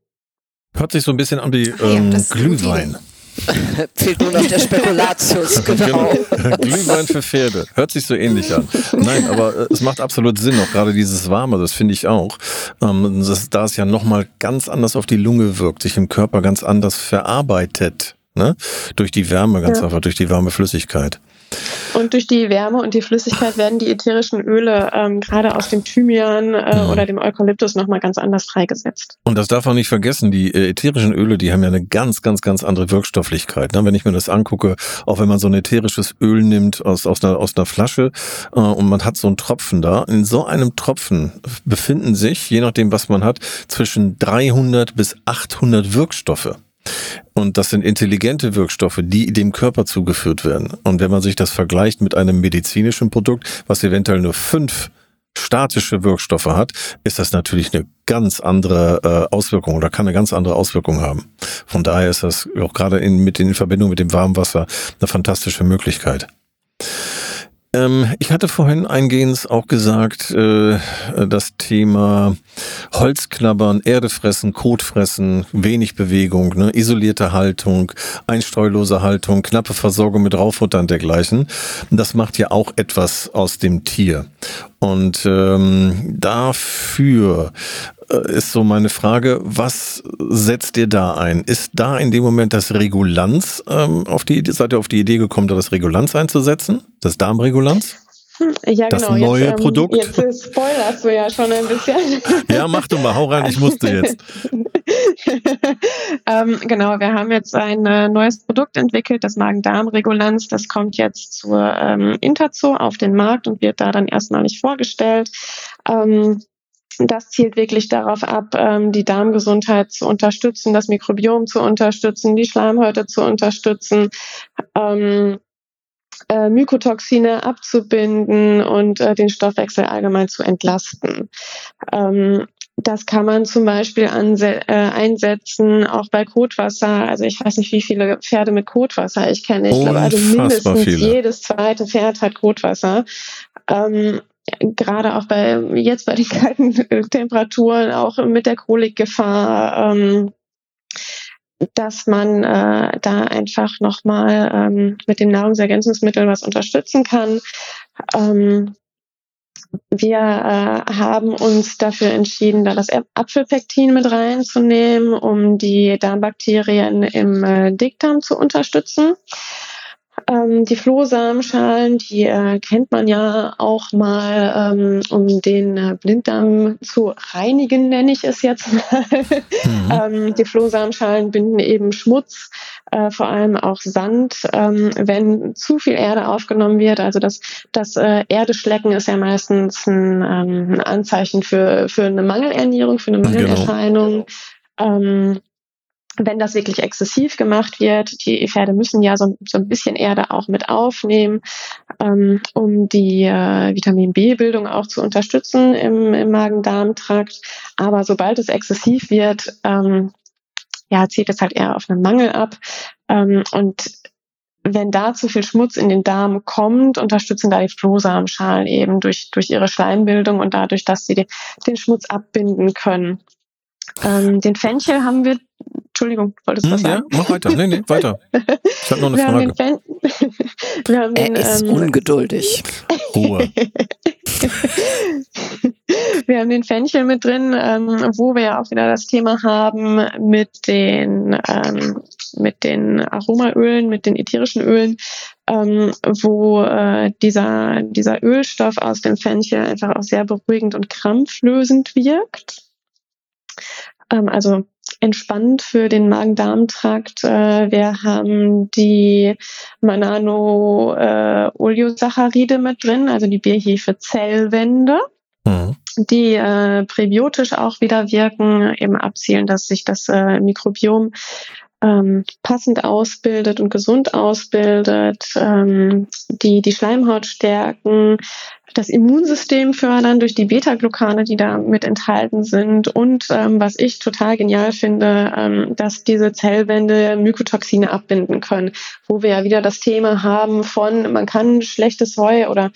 Hört sich so ein bisschen an wie ähm, ja, Glühwein. Fehlt nur noch der Spekulatius, genau. genau. Glühwein für Pferde. Hört sich so ähnlich an. Nein, aber äh, es macht absolut Sinn, auch gerade dieses Warme, das finde ich auch. Ähm, das, da es ja nochmal ganz anders auf die Lunge wirkt, sich im Körper ganz anders verarbeitet. Ne? Durch die Wärme ganz ja. einfach, durch die warme Flüssigkeit. Und durch die Wärme und die Flüssigkeit werden die ätherischen Öle ähm, gerade aus dem Thymian äh, mhm. oder dem Eukalyptus nochmal ganz anders freigesetzt. Und das darf man nicht vergessen, die äh, ätherischen Öle, die haben ja eine ganz, ganz, ganz andere Wirkstofflichkeit. Ne? Wenn ich mir das angucke, auch wenn man so ein ätherisches Öl nimmt aus, aus, einer, aus einer Flasche äh, und man hat so einen Tropfen da, in so einem Tropfen befinden sich, je nachdem was man hat, zwischen 300 bis 800 Wirkstoffe. Und das sind intelligente Wirkstoffe, die dem Körper zugeführt werden. Und wenn man sich das vergleicht mit einem medizinischen Produkt, was eventuell nur fünf statische Wirkstoffe hat, ist das natürlich eine ganz andere äh, Auswirkung oder kann eine ganz andere Auswirkung haben. Von daher ist das auch gerade in, mit in Verbindung mit dem warmen Wasser eine fantastische Möglichkeit. Ähm, ich hatte vorhin eingehend auch gesagt, äh, das Thema Holzknabbern, Erde fressen, Kot fressen, wenig Bewegung, ne, isolierte Haltung, einstreulose Haltung, knappe Versorgung mit Raufutter und dergleichen. Das macht ja auch etwas aus dem Tier. Und ähm, dafür ist so meine Frage, was setzt ihr da ein? Ist da in dem Moment das Regulanz ähm, auf die, seid ihr auf die Idee gekommen, da das Regulanz einzusetzen? Das Darmregulanz? Hm, ja, das genau. neue jetzt, ähm, Produkt. Jetzt spoilerst du ja schon ein bisschen. ja, mach du mal, hau rein, ich musste jetzt. ähm, genau, wir haben jetzt ein äh, neues Produkt entwickelt, das Magen-Darm-Regulanz. Das kommt jetzt zur ähm, Interzo auf den Markt und wird da dann erstmalig vorgestellt. Ähm, das zielt wirklich darauf ab, ähm, die Darmgesundheit zu unterstützen, das Mikrobiom zu unterstützen, die Schleimhäute zu unterstützen, ähm, äh, Mykotoxine abzubinden und äh, den Stoffwechsel allgemein zu entlasten. Ähm, das kann man zum Beispiel äh, einsetzen, auch bei Kotwasser. Also ich weiß nicht, wie viele Pferde mit Kotwasser ich kenne. Ich glaube, also mindestens viele. jedes zweite Pferd hat Kotwasser. Ähm, gerade auch bei jetzt bei den kalten Temperaturen, auch mit der Kolikgefahr, ähm, dass man äh, da einfach nochmal ähm, mit den Nahrungsergänzungsmitteln was unterstützen kann. Ähm, wir äh, haben uns dafür entschieden, da das Apfelpektin mit reinzunehmen, um die Darmbakterien im äh, Dickdarm zu unterstützen. Ähm, die Flohsamenschalen, die äh, kennt man ja auch mal, ähm, um den äh, Blinddarm zu reinigen, nenne ich es jetzt mal. Mhm. ähm, die Flohsamenschalen binden eben Schmutz, äh, vor allem auch Sand, ähm, wenn zu viel Erde aufgenommen wird. Also das, das äh, Erdeschlecken ist ja meistens ein, ähm, ein Anzeichen für, für eine Mangelernährung, für eine genau. Mangelerscheinung. Genau. Ähm, wenn das wirklich exzessiv gemacht wird, die Pferde müssen ja so, so ein bisschen Erde auch mit aufnehmen, ähm, um die äh, Vitamin B-Bildung auch zu unterstützen im, im Magen-Darm-Trakt. Aber sobald es exzessiv wird, ähm, ja, zieht es halt eher auf einen Mangel ab. Ähm, und wenn da zu viel Schmutz in den Darm kommt, unterstützen da die Flohsamenschalen eben durch, durch ihre Schleimbildung und dadurch, dass sie den, den Schmutz abbinden können. Ähm, den Fenchel haben wir Entschuldigung, wolltest du was hm, sagen? Ja, mach weiter. Nee, nee, weiter. Ich habe noch eine wir Frage. Den den, er ist ähm, ungeduldig. Ruhe. wir haben den Fenchel mit drin, ähm, wo wir ja auch wieder das Thema haben mit den, ähm, mit den Aromaölen, mit den ätherischen Ölen, ähm, wo äh, dieser, dieser Ölstoff aus dem Fenchel einfach auch sehr beruhigend und krampflösend wirkt. Ähm, also entspannend für den Magen-Darm-Trakt. Äh, wir haben die Manano-Oleosaccharide äh, mit drin, also die Bierhefe-Zellwände. Mhm. die äh, präbiotisch auch wieder wirken, eben abzielen, dass sich das äh, Mikrobiom ähm, passend ausbildet und gesund ausbildet, ähm, die die Schleimhaut stärken, das Immunsystem fördern durch die Beta-Glucane, die da mit enthalten sind. Und ähm, was ich total genial finde, ähm, dass diese Zellwände Mykotoxine abbinden können, wo wir ja wieder das Thema haben von man kann schlechtes Heu oder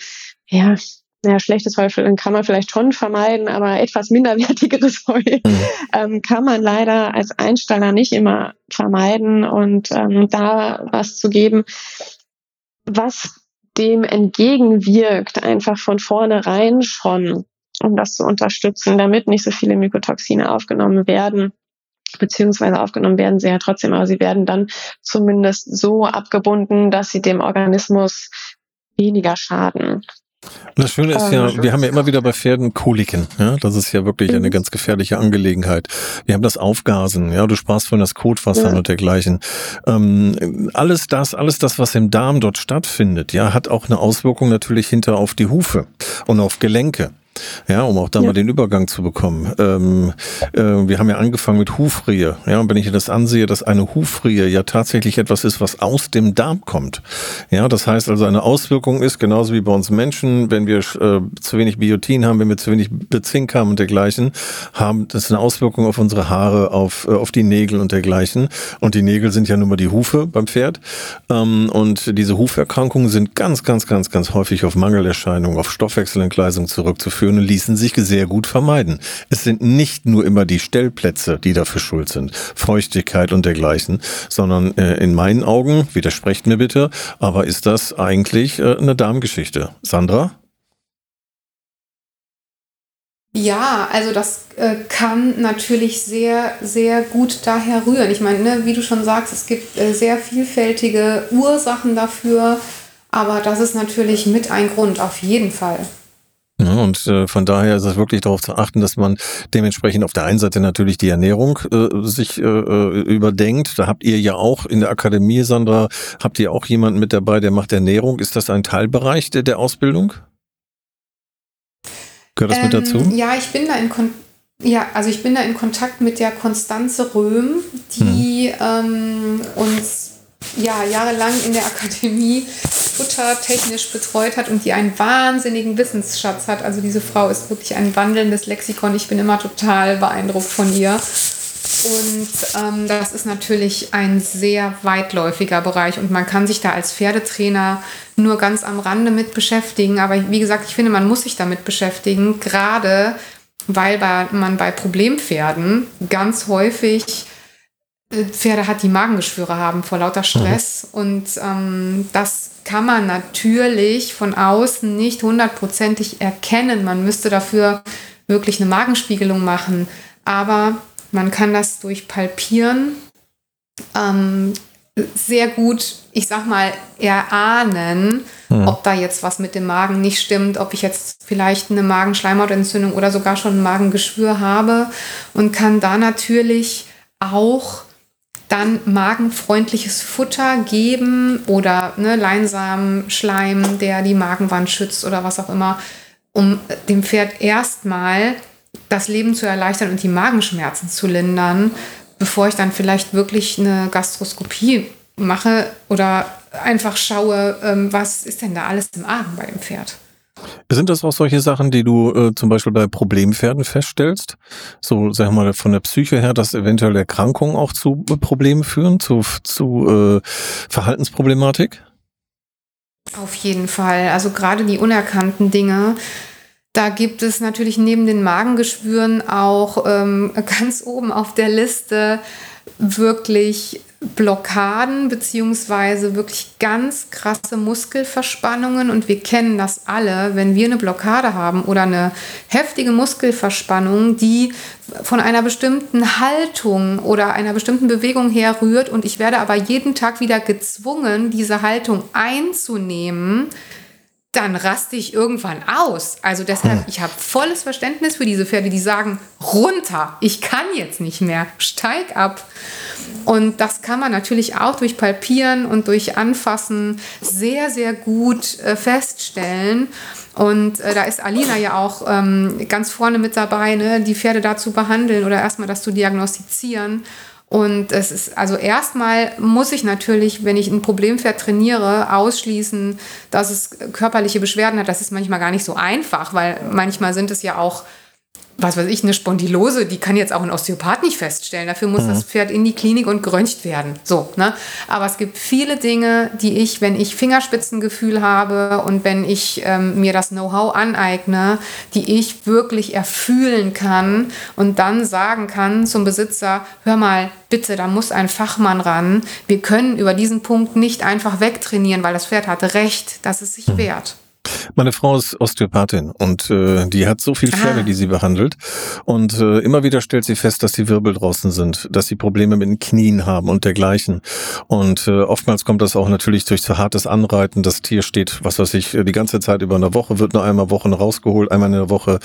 ja naja, schlechtes Heu kann man vielleicht schon vermeiden, aber etwas minderwertigeres Heu mhm. ähm, kann man leider als Einsteller nicht immer vermeiden und ähm, da was zu geben, was dem entgegenwirkt, einfach von vornherein schon, um das zu unterstützen, damit nicht so viele Mykotoxine aufgenommen werden. beziehungsweise aufgenommen werden sie ja trotzdem, aber sie werden dann zumindest so abgebunden, dass sie dem Organismus weniger schaden. Das Schöne ist ja, ähm, wir haben ja immer wieder bei Pferden Koliken. Ja, das ist ja wirklich eine mhm. ganz gefährliche Angelegenheit. Wir haben das Aufgasen. Ja, du sprachst von das Kotwasser ja. und dergleichen. Ähm, alles das, alles das, was im Darm dort stattfindet, ja, hat auch eine Auswirkung natürlich hinter auf die Hufe und auf Gelenke. Ja, um auch da ja. mal den Übergang zu bekommen. Ähm, äh, wir haben ja angefangen mit Hufrehe. Ja, und wenn ich das ansehe, dass eine Hufrehe ja tatsächlich etwas ist, was aus dem Darm kommt. Ja, das heißt also eine Auswirkung ist, genauso wie bei uns Menschen, wenn wir äh, zu wenig Biotin haben, wenn wir zu wenig Zink haben und dergleichen, haben das eine Auswirkung auf unsere Haare, auf, äh, auf die Nägel und dergleichen. Und die Nägel sind ja nun mal die Hufe beim Pferd. Ähm, und diese Huferkrankungen sind ganz, ganz, ganz, ganz häufig auf Mangelerscheinungen, auf Stoffwechselentgleisung zurückzuführen Situationen ließen sich sehr gut vermeiden. Es sind nicht nur immer die Stellplätze, die dafür schuld sind, Feuchtigkeit und dergleichen, sondern äh, in meinen Augen, widersprecht mir bitte, aber ist das eigentlich äh, eine Darmgeschichte. Sandra? Ja, also das äh, kann natürlich sehr, sehr gut daher rühren. Ich meine, ne, wie du schon sagst, es gibt äh, sehr vielfältige Ursachen dafür, aber das ist natürlich mit ein Grund, auf jeden Fall. Ja, und äh, von daher ist es wirklich darauf zu achten, dass man dementsprechend auf der einen Seite natürlich die Ernährung äh, sich äh, äh, überdenkt. Da habt ihr ja auch in der Akademie, Sandra, habt ihr auch jemanden mit dabei, der macht Ernährung. Ist das ein Teilbereich der, der Ausbildung? Gehört das ähm, mit dazu? Ja, ich bin da in Kon ja, also ich bin da in Kontakt mit der Konstanze Röhm, die hm. ähm, uns ja, jahrelang in der Akademie futtertechnisch betreut hat und die einen wahnsinnigen Wissensschatz hat. Also diese Frau ist wirklich ein wandelndes Lexikon. Ich bin immer total beeindruckt von ihr. Und ähm, das ist natürlich ein sehr weitläufiger Bereich und man kann sich da als Pferdetrainer nur ganz am Rande mit beschäftigen. Aber wie gesagt, ich finde, man muss sich damit beschäftigen, gerade weil man bei Problempferden ganz häufig Pferde hat, die Magengeschwüre haben vor lauter Stress. Mhm. Und ähm, das kann man natürlich von außen nicht hundertprozentig erkennen. Man müsste dafür wirklich eine Magenspiegelung machen. Aber man kann das durch Palpieren ähm, sehr gut, ich sag mal, erahnen, mhm. ob da jetzt was mit dem Magen nicht stimmt, ob ich jetzt vielleicht eine Magenschleimhautentzündung oder sogar schon ein Magengeschwür habe und kann da natürlich auch dann magenfreundliches Futter geben oder ne, Leinsamen, Schleim, der die Magenwand schützt oder was auch immer, um dem Pferd erstmal das Leben zu erleichtern und die Magenschmerzen zu lindern, bevor ich dann vielleicht wirklich eine Gastroskopie mache oder einfach schaue, ähm, was ist denn da alles im Argen bei dem Pferd. Sind das auch solche Sachen, die du äh, zum Beispiel bei Problempferden feststellst? So, sagen wir mal, von der Psyche her, dass eventuell Erkrankungen auch zu äh, Problemen führen, zu, zu äh, Verhaltensproblematik? Auf jeden Fall. Also gerade die unerkannten Dinge. Da gibt es natürlich neben den Magengeschwüren auch ähm, ganz oben auf der Liste wirklich Blockaden beziehungsweise wirklich ganz krasse Muskelverspannungen und wir kennen das alle, wenn wir eine Blockade haben oder eine heftige Muskelverspannung, die von einer bestimmten Haltung oder einer bestimmten Bewegung herrührt und ich werde aber jeden Tag wieder gezwungen, diese Haltung einzunehmen, dann raste ich irgendwann aus. Also deshalb, hm. ich habe volles Verständnis für diese Pferde, die sagen, runter, ich kann jetzt nicht mehr, steig ab. Und das kann man natürlich auch durch Palpieren und durch Anfassen sehr, sehr gut äh, feststellen. Und äh, da ist Alina ja auch ähm, ganz vorne mit dabei, ne, die Pferde da zu behandeln oder erstmal das zu diagnostizieren. Und es ist, also erstmal muss ich natürlich, wenn ich ein Problempferd trainiere, ausschließen, dass es körperliche Beschwerden hat. Das ist manchmal gar nicht so einfach, weil manchmal sind es ja auch was weiß ich, eine Spondylose, die kann jetzt auch ein Osteopath nicht feststellen. Dafür muss mhm. das Pferd in die Klinik und geröntgt werden. So, ne? Aber es gibt viele Dinge, die ich, wenn ich Fingerspitzengefühl habe und wenn ich ähm, mir das Know-how aneigne, die ich wirklich erfühlen kann und dann sagen kann zum Besitzer, hör mal, bitte, da muss ein Fachmann ran. Wir können über diesen Punkt nicht einfach wegtrainieren, weil das Pferd hatte recht, dass es sich mhm. Meine Frau ist Osteopathin und äh, die hat so viel Pferde, ah. die sie behandelt. Und äh, immer wieder stellt sie fest, dass die Wirbel draußen sind, dass sie Probleme mit den Knien haben und dergleichen. Und äh, oftmals kommt das auch natürlich durch zu hartes Anreiten. Das Tier steht, was weiß ich, die ganze Zeit über eine Woche, wird nur einmal Wochen rausgeholt, einmal in der Woche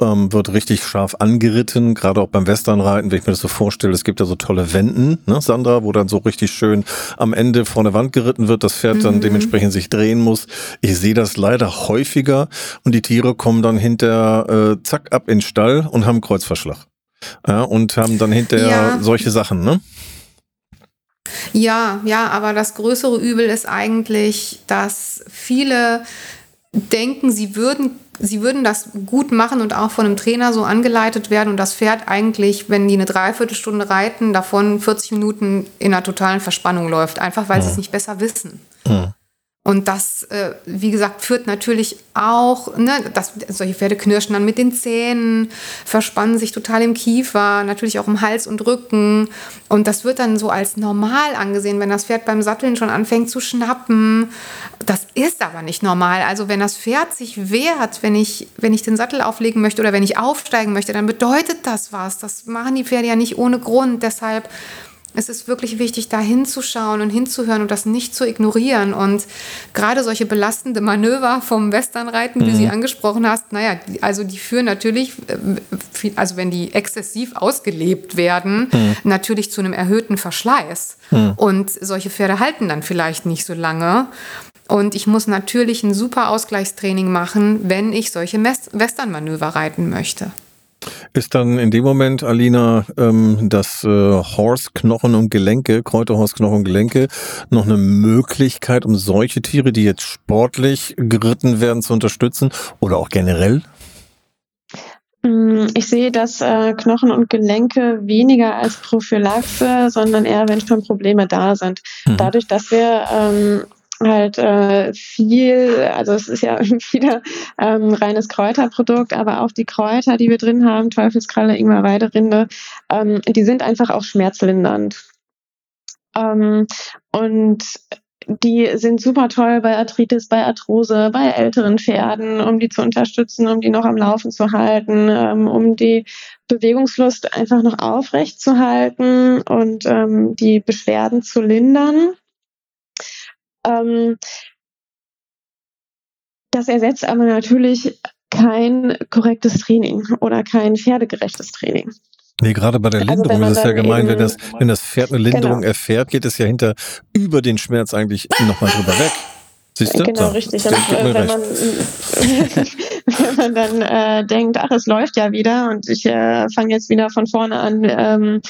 ähm, wird richtig scharf angeritten, gerade auch beim Westernreiten, wenn ich mir das so vorstelle. Es gibt ja so tolle Wänden, ne, Sandra, wo dann so richtig schön am Ende vor der Wand geritten wird, das Pferd dann mhm. dementsprechend sich drehen muss. Ich sehe das leider häufiger und die Tiere kommen dann hinter äh, zack ab in den Stall und haben Kreuzverschlag. Ja, und haben dann hinterher ja. solche Sachen, ne? Ja, ja, aber das größere Übel ist eigentlich, dass viele denken, sie würden, sie würden das gut machen und auch von einem Trainer so angeleitet werden und das Pferd eigentlich, wenn die eine Dreiviertelstunde reiten, davon 40 Minuten in einer totalen Verspannung läuft, einfach weil ja. sie es nicht besser wissen. Ja. Und das, äh, wie gesagt, führt natürlich auch, ne, dass solche Pferde knirschen dann mit den Zähnen, verspannen sich total im Kiefer, natürlich auch im Hals und Rücken. Und das wird dann so als normal angesehen, wenn das Pferd beim Satteln schon anfängt zu schnappen. Das ist aber nicht normal. Also wenn das Pferd sich wehrt, wenn ich, wenn ich den Sattel auflegen möchte oder wenn ich aufsteigen möchte, dann bedeutet das was. Das machen die Pferde ja nicht ohne Grund. Deshalb es ist wirklich wichtig, da hinzuschauen und hinzuhören und das nicht zu ignorieren. Und gerade solche belastende Manöver vom Westernreiten, wie mhm. du sie mhm. angesprochen hast, naja, also die führen natürlich, äh, also wenn die exzessiv ausgelebt werden, mhm. natürlich zu einem erhöhten Verschleiß. Mhm. Und solche Pferde halten dann vielleicht nicht so lange. Und ich muss natürlich ein super Ausgleichstraining machen, wenn ich solche Westernmanöver reiten möchte. Ist dann in dem Moment, Alina, ähm, das äh, Horsknochen und Gelenke, Kräuterhorsknochen und Gelenke, noch eine Möglichkeit, um solche Tiere, die jetzt sportlich geritten werden, zu unterstützen oder auch generell? Mm, ich sehe das äh, Knochen und Gelenke weniger als Prophylaxe, sondern eher, wenn schon Probleme da sind. Mhm. Dadurch, dass wir ähm, halt äh, viel, also es ist ja wieder ähm, reines Kräuterprodukt, aber auch die Kräuter, die wir drin haben, Teufelskralle, Ingwer, Weiderinde, ähm, die sind einfach auch schmerzlindernd. Ähm, und die sind super toll bei Arthritis, bei Arthrose, bei älteren Pferden, um die zu unterstützen, um die noch am Laufen zu halten, ähm, um die Bewegungslust einfach noch aufrecht zu halten und ähm, die Beschwerden zu lindern. Ähm, das ersetzt aber natürlich kein korrektes Training oder kein pferdegerechtes Training. Nee, gerade bei der also Linderung also ist es ja gemeint, wenn das, wenn das Pferd eine Linderung genau. erfährt, geht es ja hinter über den Schmerz eigentlich nochmal drüber weg. Siehst du? Genau, so, richtig. Und, wenn, man, wenn man dann äh, denkt, ach, es läuft ja wieder und ich äh, fange jetzt wieder von vorne an, ähm,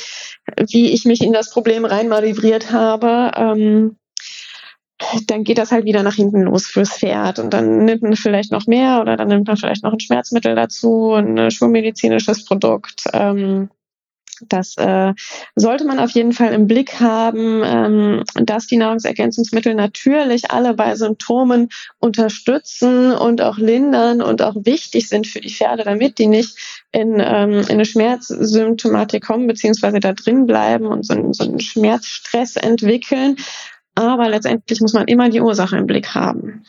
wie ich mich in das Problem reinmanövriert habe, ähm, dann geht das halt wieder nach hinten los fürs Pferd und dann nimmt man vielleicht noch mehr oder dann nimmt man vielleicht noch ein Schmerzmittel dazu, ein schulmedizinisches Produkt. Ähm, das äh, sollte man auf jeden Fall im Blick haben, ähm, dass die Nahrungsergänzungsmittel natürlich alle bei Symptomen unterstützen und auch lindern und auch wichtig sind für die Pferde, damit die nicht in, ähm, in eine Schmerzsymptomatik kommen, beziehungsweise da drin bleiben und so, so einen Schmerzstress entwickeln. Aber letztendlich muss man immer die Ursache im Blick haben.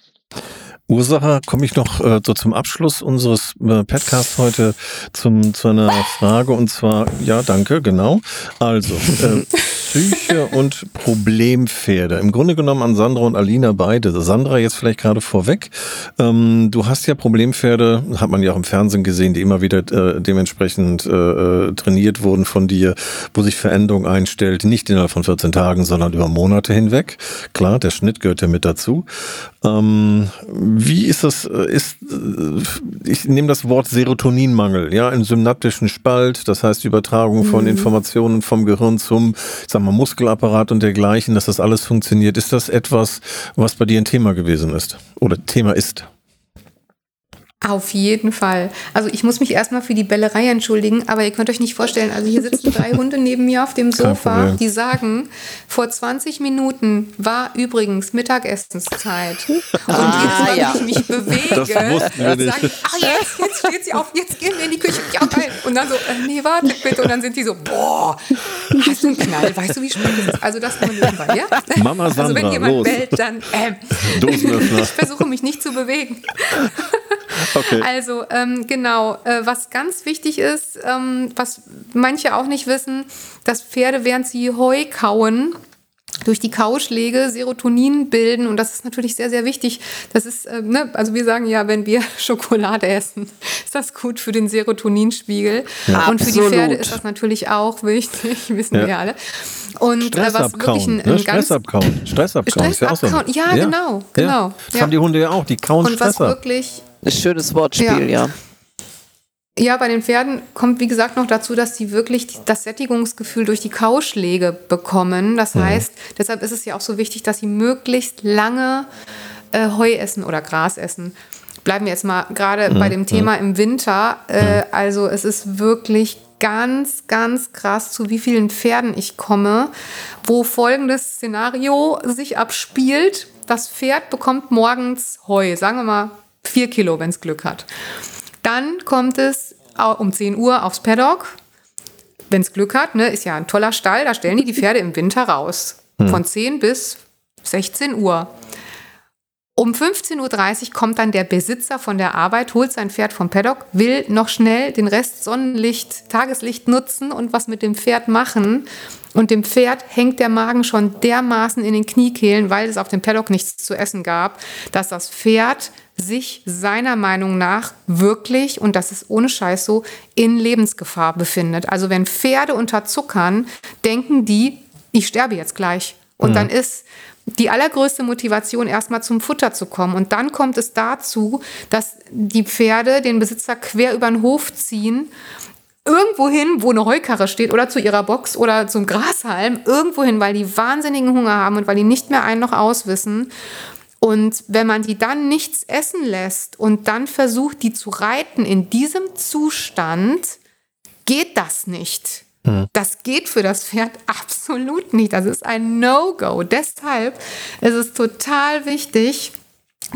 Ursache komme ich noch äh, so zum Abschluss unseres äh, Podcasts heute zum, zu einer Frage und zwar, ja, danke, genau. Also, äh, Psyche und Problempferde. Im Grunde genommen an Sandra und Alina beide. Sandra jetzt vielleicht gerade vorweg. Ähm, du hast ja Problempferde, hat man ja auch im Fernsehen gesehen, die immer wieder äh, dementsprechend äh, äh trainiert wurden von dir, wo sich Veränderung einstellt, nicht innerhalb von 14 Tagen, sondern über Monate hinweg. Klar, der Schnitt gehört ja mit dazu. Ähm, wie ist das? Äh, ist, äh, ich nehme das Wort Serotoninmangel, ja, im synaptischen Spalt, das heißt Übertragung von mhm. Informationen vom Gehirn zum, sagen wir, Muskelapparat und dergleichen, dass das alles funktioniert. Ist das etwas, was bei dir ein Thema gewesen ist oder Thema ist? Auf jeden Fall. Also ich muss mich erstmal für die Bellerei entschuldigen, aber ihr könnt euch nicht vorstellen, also hier sitzen drei Hunde neben mir auf dem Sofa, die sagen, vor 20 Minuten war übrigens Mittagessenszeit. Und Ah, jedes Mal, ja. wenn ich mich bewege, Das wir nicht. sagen, ach jetzt, jetzt steht sie auf, jetzt gehen wir in die Küche. Ja, geil. Und dann so, äh, nee, warte bitte. Und dann sind die so, boah, hast du einen Knall? Weißt du, wie spät es ist? Also das nur nebenbei, ja? Mama Also wenn Sandra, jemand los. bellt, dann, ähm, Dosenöffner. ich versuche mich nicht zu bewegen. Okay. Also ähm, genau, äh, was ganz wichtig ist, ähm, was manche auch nicht wissen, dass Pferde, während sie Heu kauen, durch die Kauschläge Serotonin bilden und das ist natürlich sehr, sehr wichtig. Das ist, äh, ne, also wir sagen ja, wenn wir Schokolade essen, ist das gut für den Serotoninspiegel. Und für die Absolut. Pferde ist das natürlich auch wichtig, wissen Ja. wir alle. Und Stress äh, was wirklich abkauen. ein, ein Ne? ganz Stress abkauen. Stress abkauen. ist ja auch so. abkauen. Ja, genau, genau. Das Ja. haben die Hunde ja auch. Die kauen und was Stress ab. wirklich schönes Wortspiel, ja. Ja, bei den Pferden kommt, wie gesagt, noch dazu, dass sie wirklich das Sättigungsgefühl durch die Kauschläge bekommen. Das heißt, deshalb ist es ja auch so wichtig, dass sie möglichst lange äh, Heu essen oder Gras essen. Bleiben wir jetzt mal gerade bei dem Thema im Winter. Äh, also es ist wirklich ganz, ganz krass, zu wie vielen Pferden ich komme, wo folgendes Szenario sich abspielt. Das Pferd bekommt morgens Heu, sagen wir mal vier Kilo, wenn es Glück hat. Dann kommt es um 10 Uhr aufs Paddock. Wenn es Glück hat, ne, ist ja ein toller Stall, da stellen die die Pferde im Winter raus. Von 10 bis 16 Uhr. Um 15.30 Uhr kommt dann der Besitzer von der Arbeit, holt sein Pferd vom Paddock, will noch schnell den Rest Sonnenlicht, Tageslicht nutzen und was mit dem Pferd machen. Und dem Pferd hängt der Magen schon dermaßen in den Kniekehlen, weil es auf dem Paddock nichts zu essen gab, dass das Pferd sich seiner Meinung nach wirklich, und das ist ohne Scheiß so, in Lebensgefahr befindet. Also wenn Pferde unterzuckern, denken die, ich sterbe jetzt gleich. Und dann ist die allergrößte Motivation, erstmal zum Futter zu kommen. Und dann kommt es dazu, dass die Pferde den Besitzer quer über den Hof ziehen, irgendwo hin, wo eine Heukarre steht oder zu ihrer Box oder zum Grashalm, irgendwo hin, weil die wahnsinnigen Hunger haben und weil die nicht mehr ein noch auswissen. Und wenn man die dann nichts essen lässt und dann versucht, die zu reiten in diesem Zustand, geht das nicht. Das geht für das Pferd absolut nicht. Das ist ein No-Go. Deshalb ist es total wichtig,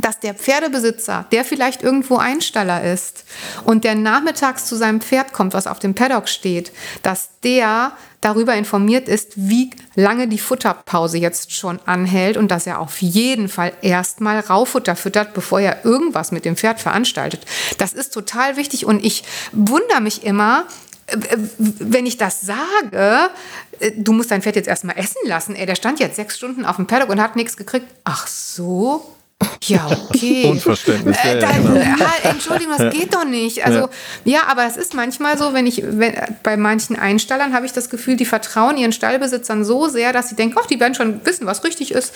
dass der Pferdebesitzer, der vielleicht irgendwo Einstaller ist und der nachmittags zu seinem Pferd kommt, was auf dem Paddock steht, dass der darüber informiert ist, wie lange die Futterpause jetzt schon anhält und dass er auf jeden Fall erstmal Raufutter füttert, bevor er irgendwas mit dem Pferd veranstaltet. Das ist total wichtig und ich wundere mich immer, äh, wenn ich das sage, äh, du musst dein Pferd jetzt erstmal essen lassen. Ey, der stand jetzt sechs Stunden auf dem Paddock und hat nichts gekriegt. Ach so? Ja, okay. Unverständnis, ja, Äh, ja, dann, genau. äh, Entschuldigung, das geht doch nicht. Also, ja. aber es ist manchmal so, wenn ich, wenn, bei manchen Einstallern habe ich das Gefühl, die vertrauen ihren Stallbesitzern so sehr, dass sie denken, ach, die werden schon wissen, was richtig ist.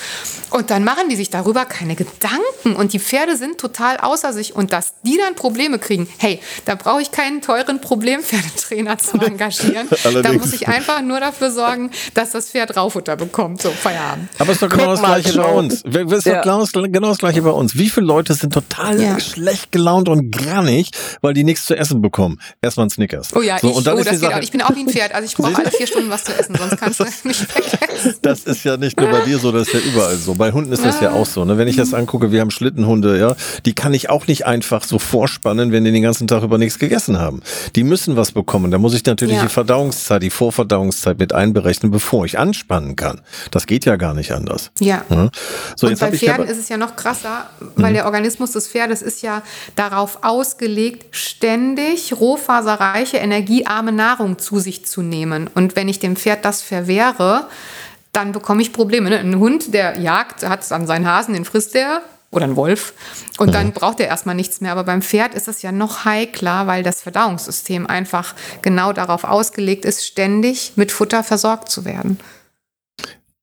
Und dann machen die sich darüber keine Gedanken. Und die Pferde sind total außer sich. Und dass die dann Probleme kriegen, hey, da brauche ich keinen teuren Problempferdetrainer zu engagieren. da muss ich einfach nur dafür sorgen, dass das Pferd Raufutter bekommt. So, Feierabend. Aber es ist doch genau das Guck mal, Gleiche bei uns. Wir- Es ist Ja. doch genau das, genau das Gleiche bei uns. Wie viele Leute sind total Ja. schlecht gelaunt und grannig, weil die nichts zu essen bekommen? Erstmal ein Snickers. Oh ja, so, ich, und dann oh, ist die Sache. Ich bin auch wie ein Pferd. Also ich brauche alle vier Stunden was zu essen, sonst kannst du mich vergessen. Das ist ja nicht nur bei dir so, das ist ja überall so. Bei Hunden ist das ja auch so. Ne? Wenn ich das angucke, wir haben Schlittenhunde, ja, die kann ich auch nicht einfach so vorspannen, wenn die den ganzen Tag über nichts gegessen haben. Die müssen was bekommen. Da muss ich natürlich Ja. die Verdauungszeit, die Vorverdauungszeit mit einberechnen, bevor ich anspannen kann. Das geht ja gar nicht anders. Ja. Ja? So, und jetzt bei habe ich Pferden aber, ist es ja noch krasser, weil der Organismus des Pferdes ist ja darauf ausgelegt, ständig rohfaserreiche, energiearme Nahrung zu sich zu nehmen. Und wenn ich dem Pferd das verwehre, dann bekomme ich Probleme. Ne? Ein Hund, der jagt, hat an seinen Hasen, den frisst der. Oder ein Wolf. Und dann braucht er erstmal nichts mehr. Aber beim Pferd ist es ja noch heikler, weil das Verdauungssystem einfach genau darauf ausgelegt ist, ständig mit Futter versorgt zu werden.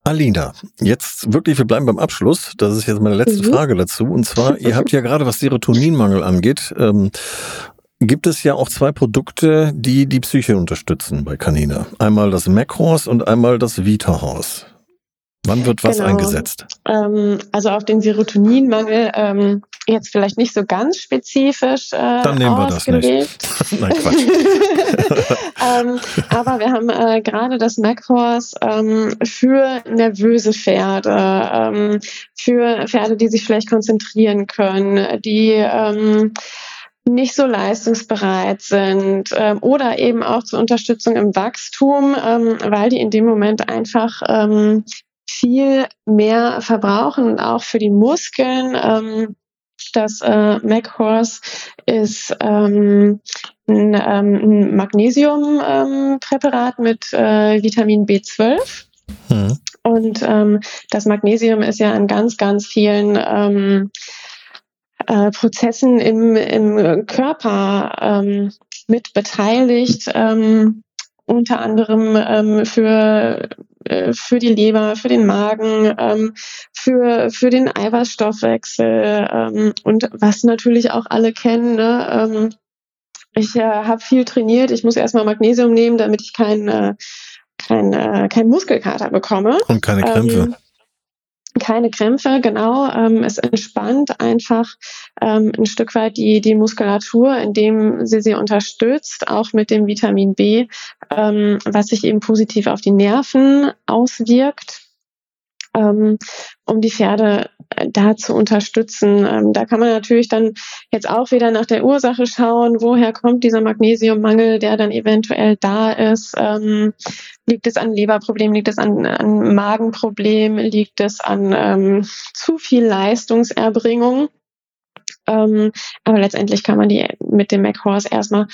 Alina, jetzt wirklich, wir bleiben beim Abschluss. Das ist jetzt meine letzte Mhm. Frage dazu. Und zwar, ihr habt ja gerade, was Serotoninmangel angeht, ähm, gibt es ja auch zwei Produkte, die die Psyche unterstützen bei Canina. Einmal das Macros und einmal das Vita-Horse. Wann wird was Genau. eingesetzt? Ähm, also auf den Serotoninmangel ähm, jetzt vielleicht nicht so ganz spezifisch äh, Dann nehmen wir das nicht. Nein, Quatsch. ähm, aber wir haben äh, gerade das MacHorse ähm, für nervöse Pferde, ähm, für Pferde, die sich vielleicht konzentrieren können, die ähm, nicht so leistungsbereit sind ähm, oder eben auch zur Unterstützung im Wachstum, ähm, weil die in dem Moment einfach ähm, viel mehr verbrauchen und auch für die Muskeln. Ähm, das äh, MacHorse ist ähm, ein, ähm, Magnesiumpräparat ähm, mit äh, Vitamin B12. Mhm. Und ähm, das Magnesium ist ja in ganz, ganz vielen ähm, äh, Prozessen im, im Körper ähm, mit beteiligt, ähm, unter anderem ähm, für äh, für die Leber, für den Magen, ähm, für, für den Eiweißstoffwechsel ähm, und was natürlich auch alle kennen. Ne? Ähm, ich äh, habe viel trainiert, ich muss erstmal Magnesium nehmen, damit ich keinen äh, kein, äh, kein Muskelkater bekomme. Und keine Krämpfe. Keine Krämpfe, genau. Ähm, es entspannt einfach ähm, ein Stück weit die, die Muskulatur, indem sie sie unterstützt, auch mit dem Vitamin B, ähm, was sich eben positiv auf die Nerven auswirkt ähm, um die Pferde äh, da zu unterstützen. Ähm, da kann man natürlich dann jetzt auch wieder nach der Ursache schauen, woher kommt dieser Magnesiummangel, der dann eventuell da ist. Ähm, liegt es an Leberproblemen, liegt es an, an Magenproblemen, liegt es an ähm, zu viel Leistungserbringung? Ähm, aber letztendlich kann man die mit dem MacHorse erstmal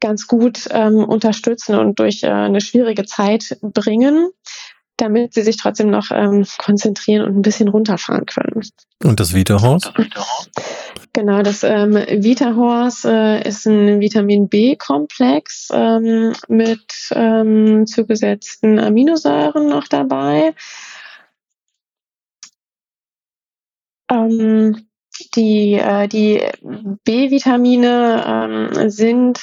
ganz gut ähm, unterstützen und durch äh, eine schwierige Zeit bringen damit sie sich trotzdem noch ähm, konzentrieren und ein bisschen runterfahren können. Und das Vita-Horse? Genau, das ähm, Vita-Horse äh, ist ein Vitamin B-Komplex ähm, mit ähm, zugesetzten Aminosäuren noch dabei. Ähm, die äh, die B-Vitamine ähm, sind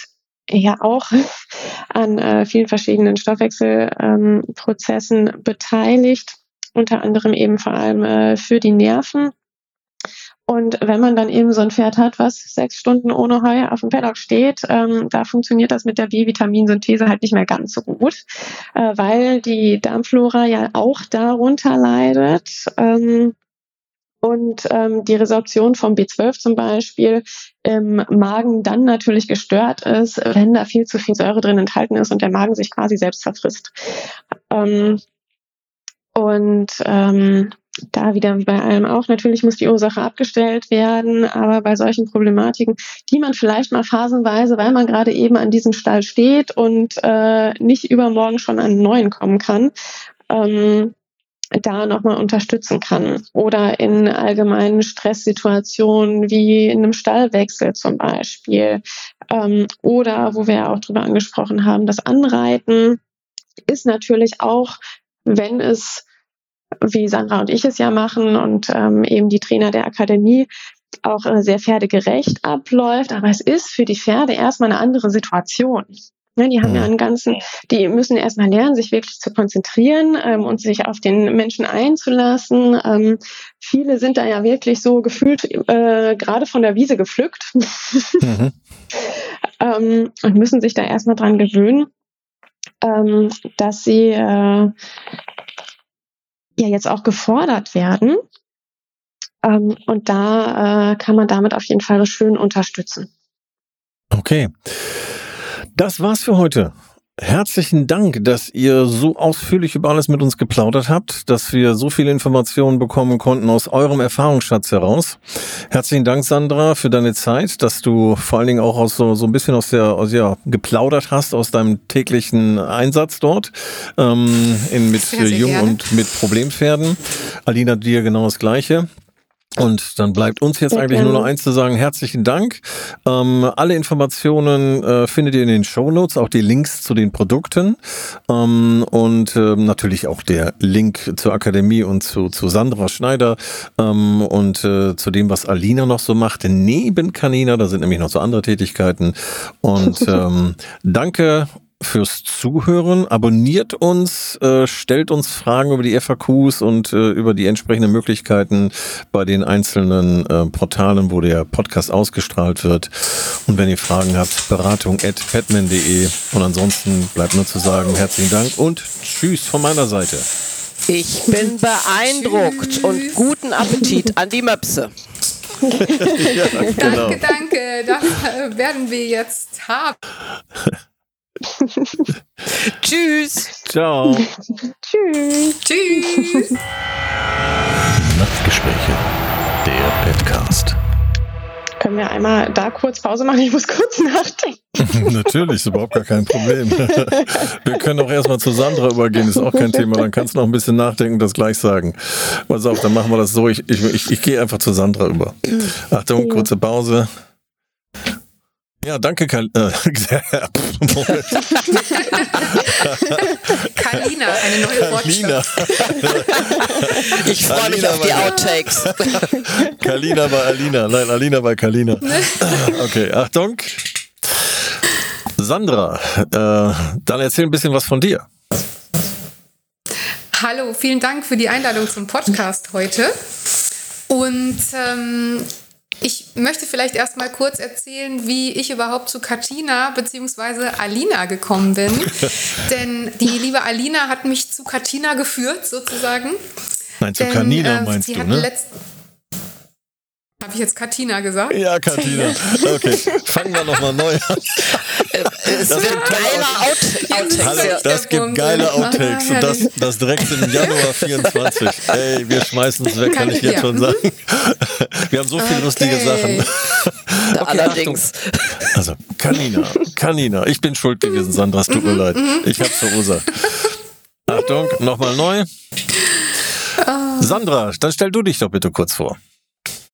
ja auch an äh, vielen verschiedenen Stoffwechselprozessen ähm, beteiligt, unter anderem eben vor allem äh, für die Nerven. Und wenn man dann eben so ein Pferd hat, was sechs Stunden ohne Heu auf dem Paddock steht, ähm, da funktioniert das mit der B-Vitaminsynthese halt nicht mehr ganz so gut, äh, weil die Darmflora ja auch darunter leidet. Ähm, und ähm, die Resorption vom B12 zum Beispiel im Magen dann natürlich gestört ist, wenn da viel zu viel Säure drin enthalten ist und der Magen sich quasi selbst verfrisst. Ähm, und ähm, da wieder wie bei allem auch, natürlich muss die Ursache abgestellt werden, aber bei solchen Problematiken, die man vielleicht mal phasenweise, weil man gerade eben an diesem Stall steht und äh, nicht übermorgen schon an einen neuen kommen kann, ähm, da nochmal unterstützen kann. Oder in allgemeinen Stresssituationen wie in einem Stallwechsel zum Beispiel. Ähm, oder wo wir ja auch drüber angesprochen haben, das Anreiten ist natürlich auch, wenn es, wie Sandra und ich es ja machen und ähm, eben die Trainer der Akademie, auch äh, sehr pferdegerecht abläuft, aber es ist für die Pferde erstmal eine andere Situation. Ja, die haben ja einen ganzen, die müssen erstmal lernen, sich wirklich zu konzentrieren ähm, und sich auf den Menschen einzulassen. Ähm, viele sind da ja wirklich so gefühlt äh, gerade von der Wiese gepflückt mhm. ähm, und müssen sich da erstmal dran gewöhnen, ähm, dass sie äh, ja jetzt auch gefordert werden. Ähm, und da äh, kann man damit auf jeden Fall schön unterstützen. Okay. Das war's für heute. Herzlichen Dank, dass ihr so ausführlich über alles mit uns geplaudert habt, dass wir so viele Informationen bekommen konnten aus eurem Erfahrungsschatz heraus. Herzlichen Dank, Sandra, für deine Zeit, dass du vor allen Dingen auch aus so, so ein bisschen aus der, aus, ja, geplaudert hast aus deinem täglichen Einsatz dort, ähm, in, mit Jung und mit Problempferden. Alina, dir genau das Gleiche. Und dann bleibt uns jetzt eigentlich nur noch eins zu sagen. Herzlichen Dank. Ähm, alle Informationen äh, findet ihr in den Show Notes, auch die Links zu den Produkten ähm, und äh, natürlich auch der Link zur Akademie und zu, zu Sandra Schneider ähm, und äh, zu dem, was Alina noch so macht. Neben Kanina, da sind nämlich noch so andere Tätigkeiten. Und ähm, danke fürs Zuhören. Abonniert uns, äh, stellt uns Fragen über die FAQs und äh, über die entsprechenden Möglichkeiten bei den einzelnen äh, Portalen, wo der Podcast ausgestrahlt wird. Und wenn ihr Fragen habt, beratung at petman.de. Und ansonsten bleibt nur zu sagen, herzlichen Dank und tschüss von meiner Seite. Ich bin beeindruckt und guten Appetit an die Möpse. ja, genau. Danke, danke. Das äh, werden wir jetzt haben. Tschüss. Ciao. Tschüss. Tschüss. Nachtgespräche. Der Podcast. Können wir einmal da kurz Pause machen? Ich muss kurz nachdenken. Natürlich, ist überhaupt gar kein Problem. Wir können auch erstmal zu Sandra übergehen, ist auch kein Thema. Dann kannst du noch ein bisschen nachdenken und das gleich sagen. Pass auf, dann machen wir das so. Ich, ich, ich, ich gehe einfach zu Sandra über. Achtung, kurze Pause. Ja, danke, Kal äh, Kalina, eine neue Kalina. Ich freue mich auf die Outtakes. Kalina bei Alina. Nein, Alina bei Kalina. Okay, Achtung. Sandra, äh, dann erzähl ein bisschen was von dir. Hallo, vielen Dank für die Einladung zum Podcast heute. Und ähm, ich möchte vielleicht erstmal kurz erzählen, wie ich überhaupt zu Katina bzw. Alina gekommen bin. Denn die liebe Alina hat mich zu Katina geführt, sozusagen. Nein, zu Denn, Kanina äh, meinst sie du, ne? Habe ich jetzt Katina gesagt? Ja, Katina. Okay, fangen wir nochmal neu an. Es Das geiler Out Jetzt Outtakes. ist Hallo, das gibt geile Ah, Outtakes und das, das direkt im Januar 24. Ey, wir schmeißen es weg, kann ich jetzt Ja. schon sagen. Wir haben so viele lustige Okay. Sachen. Okay, Allerdings. Achtung. Also, Kanina, Kanina, ich bin schuld gewesen, Sandra, es tut mir leid. Ich hab's verursacht. Achtung, nochmal neu. Sandra, dann stell du dich doch bitte kurz vor.